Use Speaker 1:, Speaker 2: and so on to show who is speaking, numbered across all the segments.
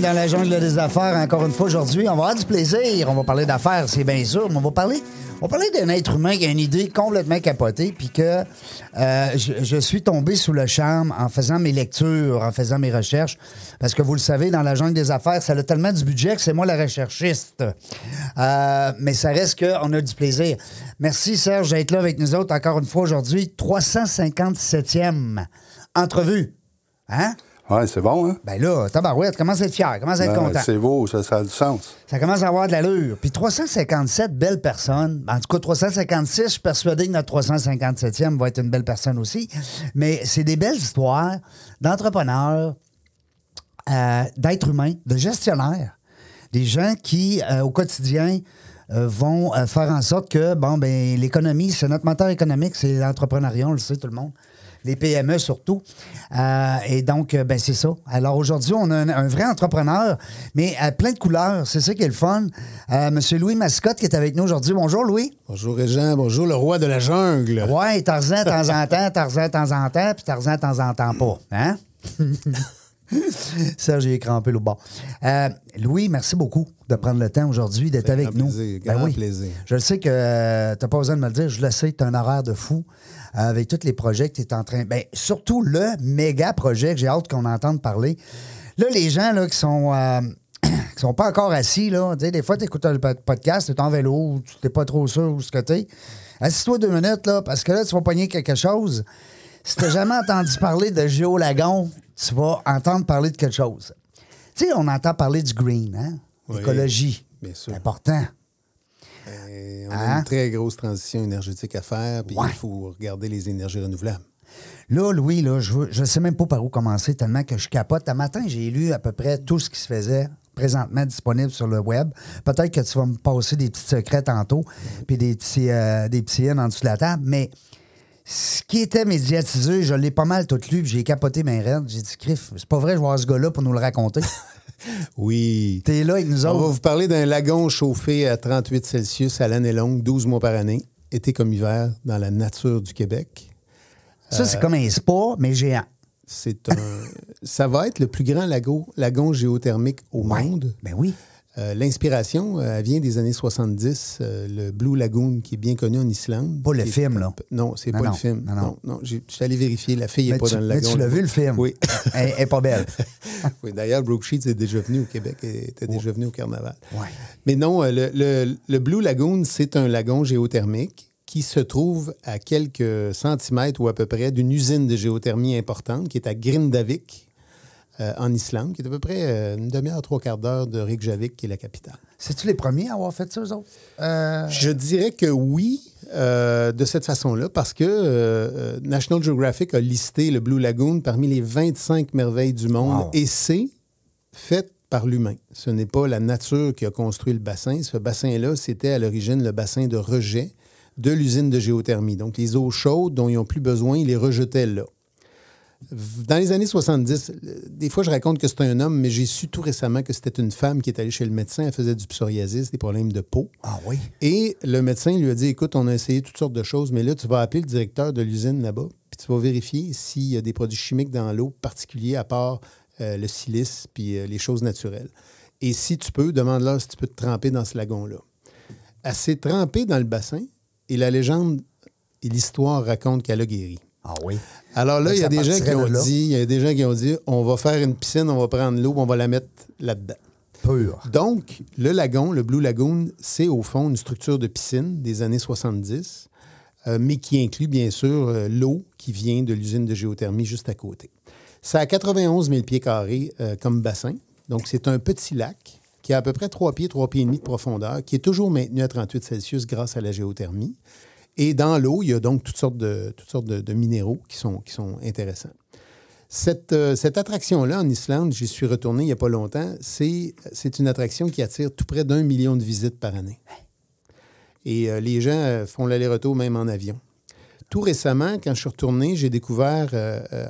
Speaker 1: Dans la jungle des affaires. Encore une fois aujourd'hui, on va avoir du plaisir. On va parler d'affaires, c'est bien sûr, mais on va parler, on d'un être humain qui a une idée complètement capotée, puis que euh, je, je suis tombé sous le charme en faisant mes lectures, en faisant mes recherches, parce que vous le savez, dans la jungle des affaires, ça a tellement du budget que c'est moi la recherchiste. Euh, mais ça reste qu'on a du plaisir. Merci Serge d'être là avec nous autres encore une fois aujourd'hui. 357e entrevue. Hein?
Speaker 2: Ouais, c'est bon, hein?
Speaker 1: Ben là, tabarouette, commence à être fier, commence à être
Speaker 2: Ben,
Speaker 1: content.
Speaker 2: c'est beau, ça, ça a du sens.
Speaker 1: Ça commence à avoir de l'allure. Puis 357 belles personnes. En tout cas, 356, je suis persuadé que notre 357e va être une belle personne aussi. Mais c'est des belles histoires d'entrepreneurs, euh, d'êtres humains, de gestionnaires. Des gens qui, euh, au quotidien, euh, vont faire en sorte que, bon, ben, l'économie, c'est notre moteur économique, c'est l'entrepreneuriat, on le sait tout le monde. Les PME surtout. Euh, et donc, euh, ben, c'est ça. Alors aujourd'hui, on a un, un vrai entrepreneur, mais à plein de couleurs. C'est ça qui est le fun. Euh, Monsieur Louis Mascotte qui est avec nous aujourd'hui. Bonjour, Louis.
Speaker 3: Bonjour Régent, bonjour le roi de la jungle.
Speaker 1: Ouais, Tarzan de temps en temps, Tarzan de temps en temps, puis Tarzan de temps en temps pas. Hein? Ça, j'ai crampé le bas. Euh, Louis, merci beaucoup de prendre le temps aujourd'hui d'être avec nous.
Speaker 3: plaisir, grand plaisir.
Speaker 1: Je le sais que euh, tu n'as pas besoin de me le dire. Je le sais, tu as un horaire de fou avec tous les projets que tu es en train. Ben, surtout le méga projet que j'ai hâte qu'on entende parler. Là, les gens là, qui sont. euh, qui sont pas encore assis, là. Des fois, tu écoutes un pod- podcast, tu es en vélo, tu n'es pas trop sûr où ce que tu Assis-toi deux minutes, là, parce que là, tu vas pogner quelque chose. Si tu jamais entendu parler de Géolagon, tu vas entendre parler de quelque chose. Tu sais, on entend parler du green, hein?
Speaker 3: Oui,
Speaker 1: L'écologie.
Speaker 3: bien sûr.
Speaker 1: Important.
Speaker 3: Et on a
Speaker 1: Hein?
Speaker 3: une très grosse transition énergétique à faire, puis
Speaker 1: Ouais.
Speaker 3: il faut regarder les énergies renouvelables.
Speaker 1: Là, Louis, là, je ne sais même pas par où commencer tellement que je capote. Un matin, j'ai lu à peu près tout ce qui se faisait présentement disponible sur le web. Peut-être que tu vas me passer des petits secrets tantôt, puis des petits, euh, des petits en dessous de la table, mais ce qui était médiatisé, je l'ai pas mal tout lu, puis j'ai capoté mes rêves. J'ai dit, Criff, c'est pas vrai, je vais voir ce gars-là pour nous le raconter.
Speaker 3: Oui.
Speaker 1: T'es là avec nous
Speaker 3: On va
Speaker 1: autres.
Speaker 3: vous parler d'un lagon chauffé à 38 Celsius à l'année longue, 12 mois par année, été comme hiver, dans la nature du Québec.
Speaker 1: Ça, c'est comme un spa, mais géant.
Speaker 3: C'est un... Ça va être le plus grand lagon, lagon géothermique au
Speaker 1: Ouais.
Speaker 3: monde.
Speaker 1: Ben oui.
Speaker 3: Euh, L'inspiration euh, elle vient des années 70, euh, le Blue Lagoon qui est bien connu en Islande.
Speaker 1: Pas le
Speaker 3: est
Speaker 1: film, là.
Speaker 3: Non, c'est pas
Speaker 1: non,
Speaker 3: le film.
Speaker 1: non, non.
Speaker 3: Non, Je suis allé vérifier, la fille
Speaker 1: Mais
Speaker 3: n'est pas
Speaker 1: tu,
Speaker 3: dans le
Speaker 1: mais
Speaker 3: lagon.
Speaker 1: tu l'as vu, le film?
Speaker 3: Oui.
Speaker 1: Elle elle est pas belle.
Speaker 3: oui. D'ailleurs, Brooke Sheets est déjà venu au Québec et était déjà venu au carnaval.
Speaker 1: Ouais.
Speaker 3: Mais non, le, le- le Blue Lagoon, c'est un lagon géothermique qui se trouve à quelques centimètres ou à peu près d'une usine de géothermie importante qui est à Grindavik, euh, en Islande, qui est à peu près euh, une demi-heure, trois quarts d'heure de Reykjavik, qui est la capitale.
Speaker 1: C'est-tu les premiers à avoir fait ça, eux autres? Euh,
Speaker 3: Je dirais que oui, de cette façon-là, parce que National Geographic a listé le Blue Lagoon parmi les 25 merveilles du monde
Speaker 1: Wow.
Speaker 3: et c'est fait par l'humain. Ce n'est pas la nature qui a construit le bassin. Ce bassin-là, c'était à l'origine le bassin de rejet de l'usine de géothermie. Donc, les eaux chaudes dont ils n'ont plus besoin, ils les rejetaient là. Dans les années 70, euh, des fois, je raconte que c'est un homme, mais j'ai su tout récemment que c'était une femme qui est allée chez le médecin. Elle faisait du psoriasis, des problèmes de peau.
Speaker 1: Ah oui?
Speaker 3: Et le médecin lui a dit Écoute, on a essayé toutes sortes de choses, mais là, tu vas appeler le directeur de l'usine là-bas, puis tu vas vérifier s'il y a des produits chimiques dans l'eau particuliers à part euh, le silice puis euh, les choses naturelles. Et si tu peux, demande-leur si tu peux te tremper dans ce lagon-là. Elle s'est trempée dans le bassin et la légende et l'histoire racontent qu'elle a guéri.
Speaker 1: Ah oui.
Speaker 3: Alors là, il y a des gens qui ont dit, il y a des gens qui ont dit, on va faire une piscine, on va prendre l'eau, on va la mettre là-dedans.
Speaker 1: Pur.
Speaker 3: Donc, le lagon, le Blue Lagoon, c'est au fond une structure de piscine des années 70, euh, mais qui inclut bien sûr euh, l'eau qui vient de l'usine de géothermie juste à côté. Ça a 91 000 pieds carrés euh, comme bassin. Donc, c'est un petit lac qui a à peu près 3 pieds, 3 pieds et demi de profondeur, qui est toujours maintenu à 38 Celsius grâce à la géothermie. Et dans l'eau, il y a donc toutes sortes de, toutes sortes de, minéraux qui sont, qui sont intéressants. Cette, euh, cette attraction-là en Islande, j'y suis retourné il n'y a pas longtemps, c'est une attraction qui attire tout près d'un million de visites par année. Et euh, les gens euh, font l'aller-retour même en avion. Tout récemment, quand je suis retourné, j'ai découvert,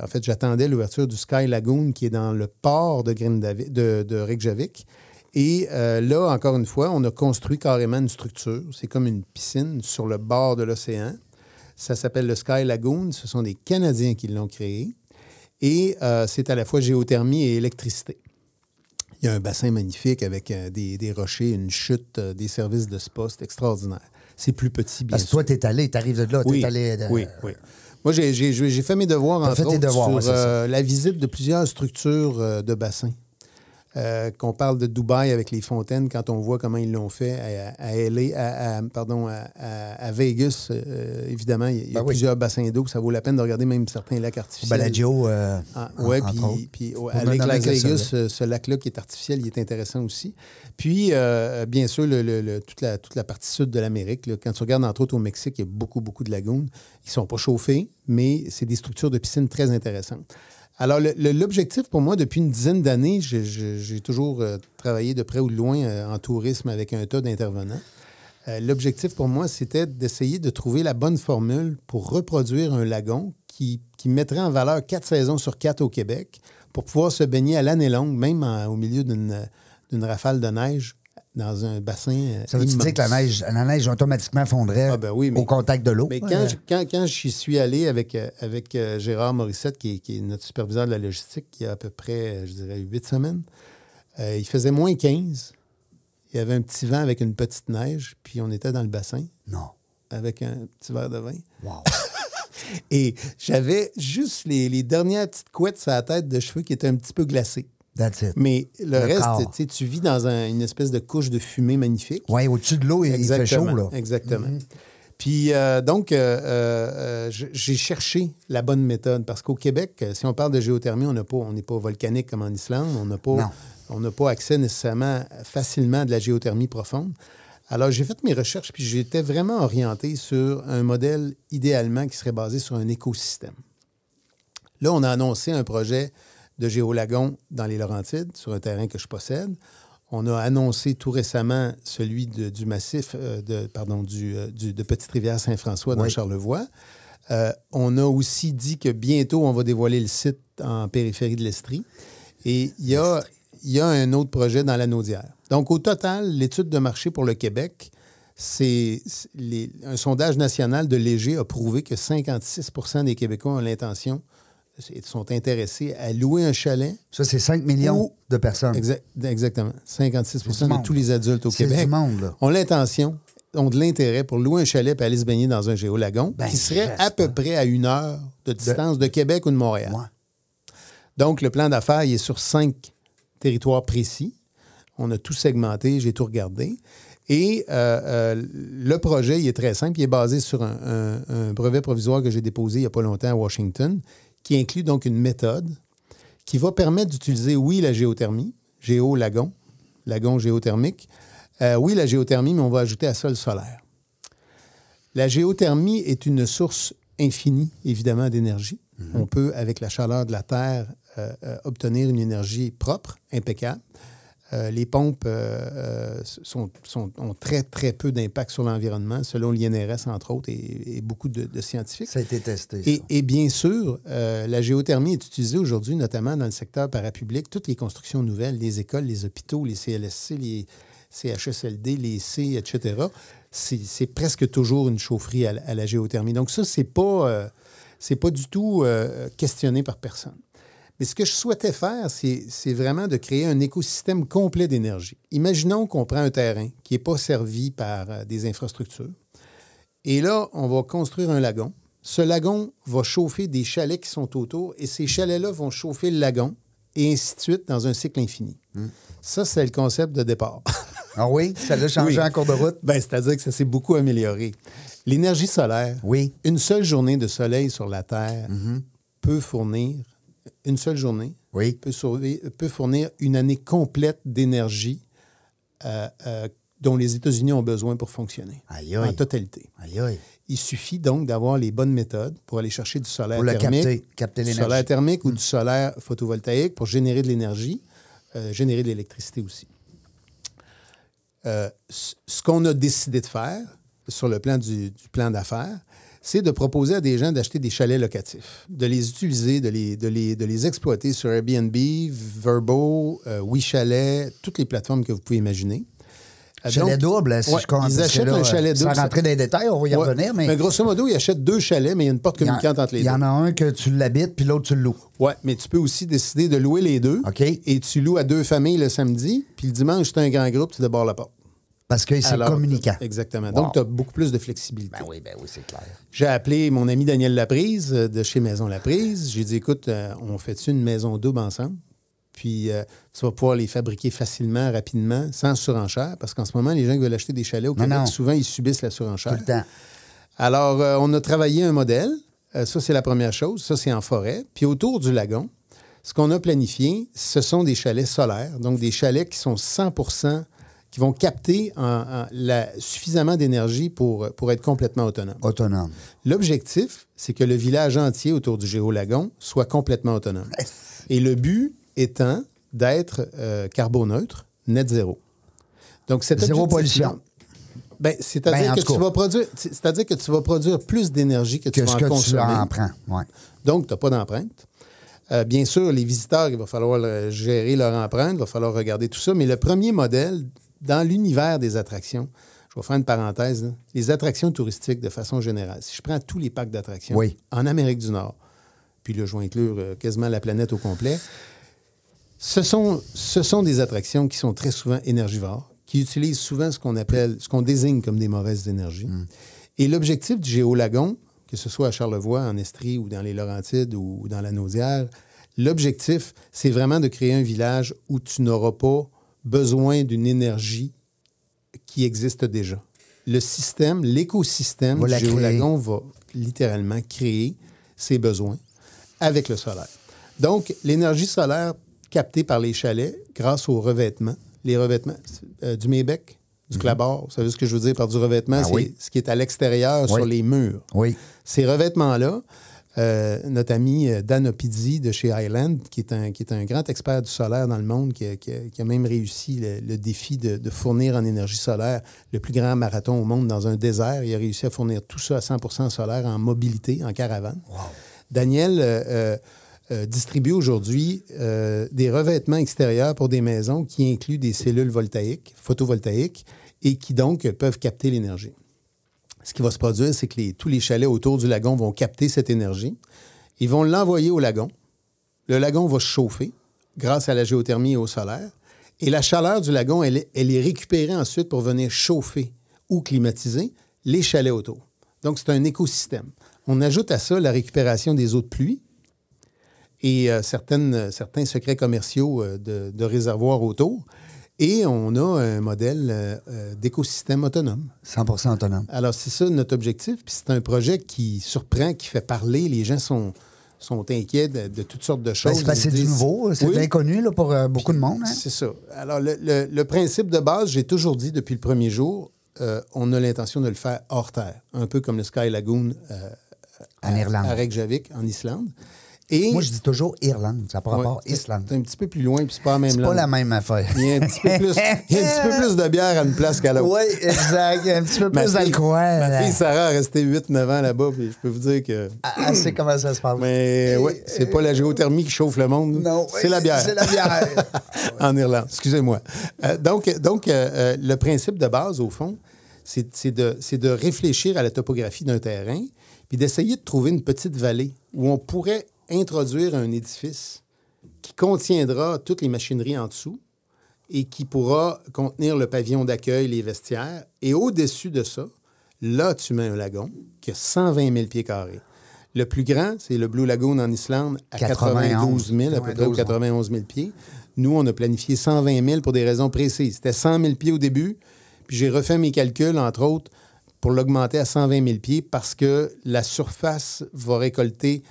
Speaker 3: en fait, j'attendais l'ouverture du Sky Lagoon qui est dans le port de, Grindavi- de Reykjavik. Et euh, là, encore une fois, on a construit carrément une structure. C'est comme une piscine sur le bord de l'océan. Ça s'appelle le Sky Lagoon. Ce sont des Canadiens qui l'ont créé. Et euh, c'est à la fois géothermie et électricité. Il y a un bassin magnifique avec euh, des, des rochers, une chute, des services de spa. C'est extraordinaire. C'est plus petit, bien
Speaker 1: Parce que toi, t'es allé, t'arrives de là,
Speaker 3: Oui,
Speaker 1: allé. de-
Speaker 3: oui, oui. Moi, j'ai- fait mes devoirs, entre
Speaker 1: fait
Speaker 3: autres,
Speaker 1: devoirs,
Speaker 3: sur
Speaker 1: ouais,
Speaker 3: la visite de plusieurs structures de bassins. Euh, qu'on parle de Dubaï avec les fontaines, quand on voit comment ils l'ont fait à, à LA, à, à- pardon, à, Vegas, euh, évidemment, il y a, il y a
Speaker 1: Ben oui.
Speaker 3: plusieurs bassins d'eau. Ça vaut la peine de regarder même certains lacs artificiels.
Speaker 1: Bellagio. euh,
Speaker 3: Ah,
Speaker 1: en-
Speaker 3: ouais,
Speaker 1: entre
Speaker 3: puis, puis à
Speaker 1: ça,
Speaker 3: Vegas,
Speaker 1: là.
Speaker 3: ce, ce lac-là qui est artificiel, il est intéressant aussi. Puis, euh, bien sûr, le- le- le- toute, la, toute la partie sud de l'Amérique, quand tu regardes entre autres au Mexique, il y a beaucoup, beaucoup de lagunes. Ils ne sont pas chauffés, mais c'est des structures de piscine très intéressantes. Alors, l'objectif pour moi, depuis une dizaine d'années, j'ai- toujours euh, travaillé de près ou de loin euh, en tourisme avec un tas d'intervenants. Euh, L'objectif pour moi, c'était d'essayer de trouver la bonne formule pour reproduire un lagon qui, mettrait en valeur quatre saisons sur quatre au Québec pour pouvoir se baigner à l'année longue, même au milieu d'une rafale de neige dans un bassin. euh,
Speaker 1: Ça
Speaker 3: immense.
Speaker 1: dire que la neige, la neige automatiquement fondrait
Speaker 3: Ah, ben oui, mais-
Speaker 1: au contact de l'eau?
Speaker 3: Mais quand, je- quand, quand j'y suis allé avec, euh, avec euh, Gérard Morissette, qui est, qui est notre superviseur de la logistique, il y a à peu près, je dirais, huit semaines, euh, il faisait moins 15. Il y avait un petit vent avec une petite neige, puis on était dans le bassin
Speaker 1: Non.
Speaker 3: avec un petit verre de vin.
Speaker 1: Wow.
Speaker 3: Et j'avais juste les, les dernières petites couettes sur la tête de cheveux qui étaient un petit peu glacées.
Speaker 1: That's it.
Speaker 3: Mais le,
Speaker 1: Le
Speaker 3: reste, tu vis dans un- une espèce de couche de fumée magnifique.
Speaker 1: Oui, au-dessus de l'eau, il, il fait chaud, là.
Speaker 3: Exactement. Puis, euh, donc, euh, euh, j'ai cherché la bonne méthode parce qu'au Québec, si on parle de géothermie, on n'a pas- on n'est pas volcanique comme en Islande. On n'a pas, on pas accès nécessairement facilement à de la géothermie profonde. Alors, j'ai fait mes recherches, puis j'étais vraiment orienté sur un modèle idéalement qui serait basé sur un écosystème. Là, on a annoncé un projet de géolagon dans les Laurentides, sur un terrain que je possède. On a annoncé tout récemment celui de- du massif euh, de, pardon, du, euh, du- de Petite-Rivière-Saint-François dans
Speaker 1: Oui.
Speaker 3: Charlevoix. Euh, on a aussi dit que bientôt, on va dévoiler le site en périphérie de l'Estrie. Et il y a, il y a un autre projet dans la Naudière. Donc, au total, l'étude de marché pour le Québec, c'est un sondage national de Léger a prouvé que 56% des Québécois ont l'intention, sont intéressés à louer un chalet.
Speaker 1: Ça, c'est 5 millions de personnes.
Speaker 3: Exa- exactement. 56
Speaker 1: C'est du
Speaker 3: de tous les adultes au Québec
Speaker 1: du monde, là.
Speaker 3: ont l'intention, ont de l'intérêt pour louer un chalet et aller se baigner dans un géolagon
Speaker 1: Ben,
Speaker 3: qui serait
Speaker 1: reste,
Speaker 3: à peu près à une heure de distance de, Québec ou de Montréal.
Speaker 1: Ouais.
Speaker 3: Donc, le plan d'affaires, il est sur cinq territoires précis. On a tout segmenté, j'ai tout regardé. Et euh, euh, le projet, il est très simple. Il est basé sur un, un- un brevet provisoire que j'ai déposé il n'y a pas longtemps à Washington, qui inclut donc une méthode qui va permettre d'utiliser, oui, la géothermie, géo-lagon, lagon géothermique. Euh, oui, la géothermie, mais on va ajouter à sol solaire. La géothermie est une source infinie, évidemment, d'énergie. On peut, avec la chaleur de la Terre, euh, euh, obtenir une énergie propre, impeccable. Euh, les pompes euh, euh, sont, sont- ont très, très peu d'impact sur l'environnement, selon l'INRS, entre autres, et, et beaucoup de, de scientifiques.
Speaker 1: Ça a été testé. ça.
Speaker 3: Et, et bien sûr, euh, la géothermie est utilisée aujourd'hui, notamment dans le secteur parapublic. Toutes les constructions nouvelles, les écoles, les hôpitaux, les CLSC, les CHSLD, les C, etc., c'est presque toujours une chaufferie à, la- à la géothermie. Donc ça, c'est pas, pas du tout questionné par personne. Mais ce que je souhaitais faire, c'est vraiment de créer un écosystème complet d'énergie. Imaginons qu'on prend un terrain qui n'est pas servi par euh, des infrastructures. Et là, on va construire un lagon. Ce lagon va chauffer des chalets qui sont autour et ces chalets-là vont chauffer le lagon et ainsi de suite dans un cycle infini. Ça, c'est le concept de départ.
Speaker 1: Ah oui? Ça l'a changé
Speaker 3: Oui.
Speaker 1: en cours de route?
Speaker 3: ben, C'est-à-dire que ça s'est beaucoup amélioré. L'énergie solaire,
Speaker 1: Oui.
Speaker 3: une seule journée de soleil sur la Terre peut fournir, une seule journée,
Speaker 1: Oui.
Speaker 3: peut, sauver- peut fournir une année complète d'énergie euh, euh, dont les États-Unis ont besoin pour fonctionner.
Speaker 1: Aïe,
Speaker 3: En
Speaker 1: aïe.
Speaker 3: totalité.
Speaker 1: Aïe, aïe.
Speaker 3: Il suffit donc d'avoir les bonnes méthodes pour aller chercher du solaire
Speaker 1: Pour
Speaker 3: thermique,
Speaker 1: capter, capter
Speaker 3: du solaire thermique ou du solaire photovoltaïque pour générer de l'énergie, euh, générer de l'électricité aussi. Ce qu'on a décidé de faire sur le plan du, du plan d'affaires, c'est de proposer à des gens d'acheter des chalets locatifs, de les utiliser, de les, de les, de les exploiter sur Airbnb, Verbo, euh, WeChalet, toutes les plateformes que vous pouvez imaginer. Euh,
Speaker 1: Chalet
Speaker 3: donc-
Speaker 1: double, si
Speaker 3: Ouais,
Speaker 1: je compte.
Speaker 3: Ils achètent un chalet
Speaker 1: Sans
Speaker 3: double.
Speaker 1: rentrer dans les détails, on va y
Speaker 3: Ouais.
Speaker 1: revenir, mais.
Speaker 3: grosso modo, ils achètent deux chalets, mais il y a une porte
Speaker 1: en-
Speaker 3: communicante entre les
Speaker 1: Il y
Speaker 3: deux.
Speaker 1: en a un que tu l'habites, puis l'autre, tu le loues.
Speaker 3: Oui, mais tu peux aussi décider de louer les deux.
Speaker 1: OK.
Speaker 3: Et tu loues à deux familles le samedi, puis le dimanche, tu as un grand groupe, tu débordes la porte.
Speaker 1: Parce que c'est communicant.
Speaker 3: Exactement.
Speaker 1: Wow.
Speaker 3: Donc, tu as beaucoup plus de flexibilité.
Speaker 1: Ben oui, ben oui, c'est clair.
Speaker 3: J'ai appelé mon ami Daniel Laprise euh, de chez Maison Laprise. J'ai dit, écoute, euh, on fait une maison double ensemble? Puis euh, tu vas pouvoir les fabriquer facilement, rapidement, sans surenchère, parce qu'en ce moment, les gens qui veulent acheter des chalets au Québec,
Speaker 1: non.
Speaker 3: souvent, ils subissent la surenchère.
Speaker 1: Tout le temps.
Speaker 3: Alors, euh, on a travaillé un modèle. Euh, ça, c'est la première chose. Ça, c'est en forêt. Puis autour du lagon, ce qu'on a planifié, ce sont des chalets solaires, donc des chalets qui sont 100 qui vont capter en- en la- suffisamment d'énergie pour, pour être complètement autonomes.
Speaker 1: Autonome.
Speaker 3: L'objectif, c'est que le village entier autour du Géolagon soit complètement autonome. Et le but étant d'être euh, carboneutre, net zéro. Donc, cet
Speaker 1: Zéro pollution.
Speaker 3: Ben, c'est-à-dire
Speaker 1: Ben, en
Speaker 3: que tu vas produire, c'est-à-dire que tu vas produire plus d'énergie que tu vas
Speaker 1: ce
Speaker 3: en
Speaker 1: que tu
Speaker 3: consommer.
Speaker 1: en prends. Ouais.
Speaker 3: Donc, tu n'as pas d'empreinte. Euh, bien sûr, les visiteurs, il va falloir euh, gérer leur empreinte, il va falloir regarder tout ça. Mais le premier modèle, dans l'univers des attractions, je vais faire une parenthèse, là, les attractions touristiques de façon générale. Si je prends tous les parcs d'attractions
Speaker 1: Oui.
Speaker 3: en Amérique du Nord, puis là, je vais inclure euh, quasiment la planète au complet, ce sont, ce sont des attractions qui sont très souvent énergivores, qui utilisent souvent ce qu'on appelle, ce qu'on désigne comme des mauvaises énergies. Et l'objectif du Géolagon, que ce soit à Charlevoix, en Estrie ou dans les Laurentides ou dans la Naudière, l'objectif, c'est vraiment de créer un village où tu n'auras pas besoin d'une énergie qui existe déjà. Le système, l'écosystème du. Géolagon va littéralement créer ses besoins avec le solaire. Donc, l'énergie solaire captée par les chalets grâce aux revêtements, les revêtements euh, du Mébec, du clabard, vous savez ce que je veux dire par du revêtement?
Speaker 1: Ah
Speaker 3: c'est
Speaker 1: Mhm. oui.
Speaker 3: ce qui est à l'extérieur sur les murs.
Speaker 1: Oui.
Speaker 3: Ces revêtements-là, euh, notre ami euh, Dan Opizzi de chez Highland, qui est, un, qui est un grand expert du solaire dans le monde, qui a, qui a- qui a même réussi le, le défi de, de fournir en énergie solaire le plus grand marathon au monde dans un désert. Il a réussi à fournir tout ça à 100 solaire en mobilité, en caravane. Daniel euh, distribue aujourd'hui des revêtements extérieurs pour des maisons qui incluent des cellules voltaïques, photovoltaïques, et qui donc peuvent capter l'énergie ce qui va se produire, c'est que tous les chalets autour du lagon vont capter cette énergie. Ils vont l'envoyer au lagon. Le lagon va se chauffer grâce à la géothermie et au solaire. Et la chaleur du lagon, elle est, récupérée ensuite pour venir chauffer ou climatiser les chalets autour. Donc, c'est un écosystème. On ajoute à ça la récupération des eaux de pluie et euh, certaines, certains secrets commerciaux euh, de réservoirs autour. Et on a un modèle euh, euh, d'écosystème autonome.
Speaker 1: 100 autonome.
Speaker 3: Alors, c'est ça notre objectif. Puis c'est un projet qui surprend, qui fait parler. Les gens sont, sont inquiets de, de toutes sortes de
Speaker 1: Ben,
Speaker 3: choses. Ils
Speaker 1: c'est du nouveau, c'est
Speaker 3: Oui,
Speaker 1: l'inconnu là, pour euh, beaucoup de monde. hein.
Speaker 3: C'est ça. Alors, le, le- le principe de base, j'ai toujours dit depuis le premier jour, euh, on a l'intention de le faire hors terre, un peu comme le Sky Lagoon
Speaker 1: En
Speaker 3: à-
Speaker 1: Irlande.
Speaker 3: à Reykjavik, en Islande. Et
Speaker 1: Moi, je dis toujours Irlande. Ça
Speaker 3: Ouais,
Speaker 1: rapport.
Speaker 3: c'est-
Speaker 1: Islande.
Speaker 3: C'est un petit peu plus loin, puis c'est pas la même
Speaker 1: C'est pas la même affaire.
Speaker 3: Il y a un petit peu plus, il y a un petit peu plus de bière à une place qu'à l'autre.
Speaker 1: Oui, exact. Il y a un petit peu plus d'alcool.
Speaker 3: Ma fille Sarah a resté 8-9 ans là-bas, puis je peux vous dire que.
Speaker 1: Ah, Elle sait comment ça se passe.
Speaker 3: Mais oui, c'est pas la géothermie qui chauffe le monde.
Speaker 1: Non,
Speaker 3: c'est la bière.
Speaker 1: C'est la bière.
Speaker 3: en Irlande, excusez-moi. Euh, donc, donc euh, euh, le principe de base, au fond, c'est de, c'est de réfléchir à la topographie d'un terrain, puis d'essayer de trouver une petite vallée où on pourrait introduire un édifice qui contiendra toutes les machineries en dessous et qui pourra contenir le pavillon d'accueil, les vestiaires. Et au-dessus de ça, là, tu mets un lagon qui a 120 000 pieds carrés. Le plus grand, c'est le Blue Lagoon en Islande, à 92 000, à peu près, ou
Speaker 1: 92,
Speaker 3: 91 000 pieds. Nous, on a planifié 120 000 pour des raisons précises. C'était 100 000 pieds au début, puis j'ai refait mes calculs, entre autres, pour l'augmenter à 120 000 pieds parce que la surface va récolter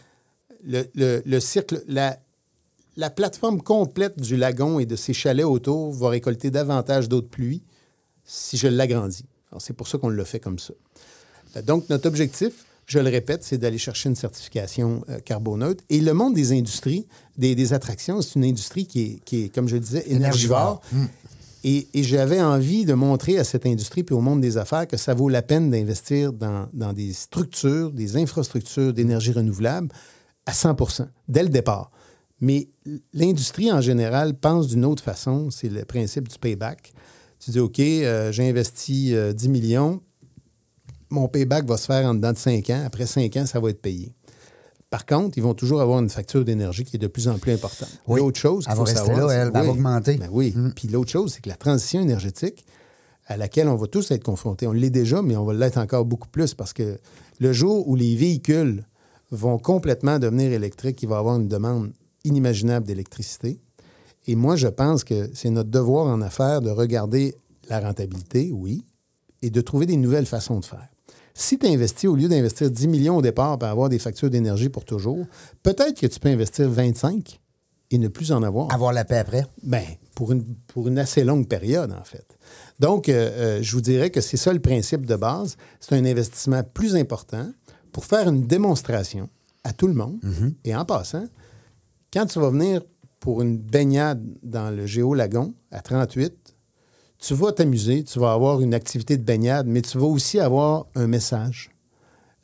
Speaker 3: le, le- le cycle, la, la plateforme complète du lagon et de ses chalets autour va récolter davantage d'eau de pluie si je l'agrandis. C'est pour ça qu'on l'a fait comme ça. Euh, Donc, notre objectif, je le répète, c'est d'aller chercher une certification euh, carboneutre. Et le monde des industries, des, des attractions, c'est une industrie qui est, qui est, comme je le disais, énergivore. Et, et j'avais envie de montrer à cette industrie puis au monde des affaires que ça vaut la peine d'investir dans, dans des structures, des infrastructures d'énergie renouvelable à 100% dès le départ. Mais l'industrie en général pense d'une autre façon. C'est le principe du payback. Tu dis, OK, euh, j'ai investi euh, 10 millions, mon payback va se faire en dedans de 5 ans. Après 5 ans, ça va être payé. Par contre, ils vont toujours avoir une facture d'énergie qui est de plus en plus importante.
Speaker 1: Oui.
Speaker 3: L'autre chose qu'il
Speaker 1: Elle
Speaker 3: faut
Speaker 1: va rester
Speaker 3: savoir,
Speaker 1: là, elle,
Speaker 3: c'est-
Speaker 1: elle va
Speaker 3: oui.
Speaker 1: augmenter.
Speaker 3: Ben oui. Puis l'autre chose, c'est que la transition énergétique à laquelle on va tous être confrontés, on l'est déjà, mais on va l'être encore beaucoup plus parce que le jour où les véhicules vont complètement devenir électriques, il va y avoir une demande inimaginable d'électricité. Et moi, je pense que c'est notre devoir en affaires de regarder la rentabilité, oui, et de trouver des nouvelles façons de faire. Si tu investis, au lieu d'investir 10 millions au départ pour avoir des factures d'énergie pour toujours, peut-être que tu peux investir 25 et ne plus en avoir.
Speaker 1: Avoir la paix après.
Speaker 3: Ben, pour une, pour une assez longue période, en fait. Donc, euh, euh, je vous dirais que c'est ça le principe de base. C'est un investissement plus important pour faire une démonstration à tout le monde. Et en passant, quand tu vas venir pour une baignade dans le Géo-Lagon à 38, tu vas t'amuser, tu vas avoir une activité de baignade, mais tu vas aussi avoir un message.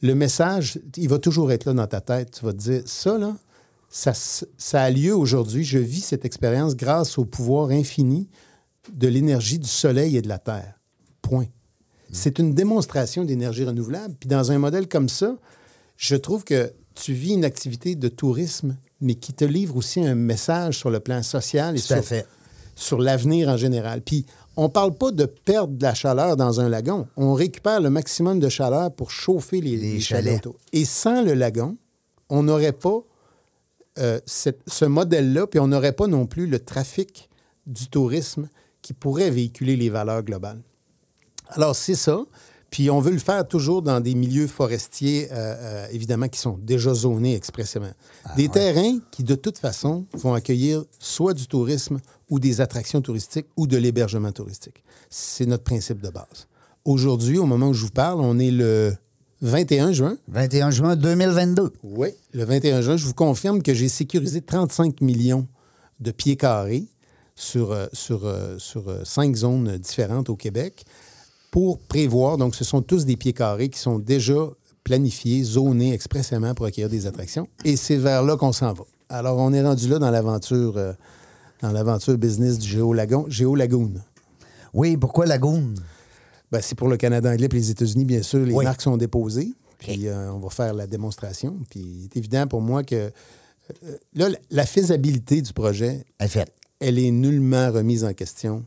Speaker 3: Le message, il va toujours être là dans ta tête. Tu vas te dire, ça, là, ça a lieu aujourd'hui. Je vis cette expérience grâce au pouvoir infini de l'énergie du soleil et de la terre. Point. C'est une démonstration d'énergie renouvelable. Puis dans un modèle comme ça, je trouve que tu vis une activité de tourisme, mais qui te livre aussi un message sur le plan social et sur, l'avenir en général. Puis, on ne parle pas de perdre de la chaleur dans un lagon. On récupère le maximum de chaleur pour chauffer les,
Speaker 1: Les
Speaker 3: les chalets. Et sans le lagon, on n'aurait pas euh, cette- ce modèle-là, puis on n'aurait pas non plus le trafic du tourisme qui pourrait véhiculer les valeurs globales. Alors, c'est ça. Puis on veut le faire toujours dans des milieux forestiers, euh, euh, évidemment, qui sont déjà zonés expressément. des terrains qui, de toute façon, vont accueillir soit du tourisme ou des attractions touristiques ou de l'hébergement touristique. C'est notre principe de base. Aujourd'hui, au moment où je vous parle, on est le 21 juin.
Speaker 1: 21 juin 2022.
Speaker 3: Oui. Le 21 juin, je vous confirme que j'ai sécurisé 35 millions de pieds carrés sur, euh, sur, sur cinq zones différentes au Québec pour prévoir, donc ce sont tous des pieds carrés qui sont déjà planifiés, zonés expressément pour accueillir des attractions. Et c'est vers là qu'on s'en va. Alors, on est rendu là dans l'aventure euh, dans l'aventure business du Géo-Lagon, Géo-Lagoon.
Speaker 1: Oui, pourquoi Lagoon?
Speaker 3: Ben, c'est pour le Canada anglais et les États-Unis, bien sûr. Les
Speaker 1: Oui.
Speaker 3: marques sont déposées. Puis euh, on va faire la démonstration. Puis il est évident pour moi que euh, là, la- faisabilité du projet,
Speaker 1: Elle faite.
Speaker 3: elle est nullement remise en question.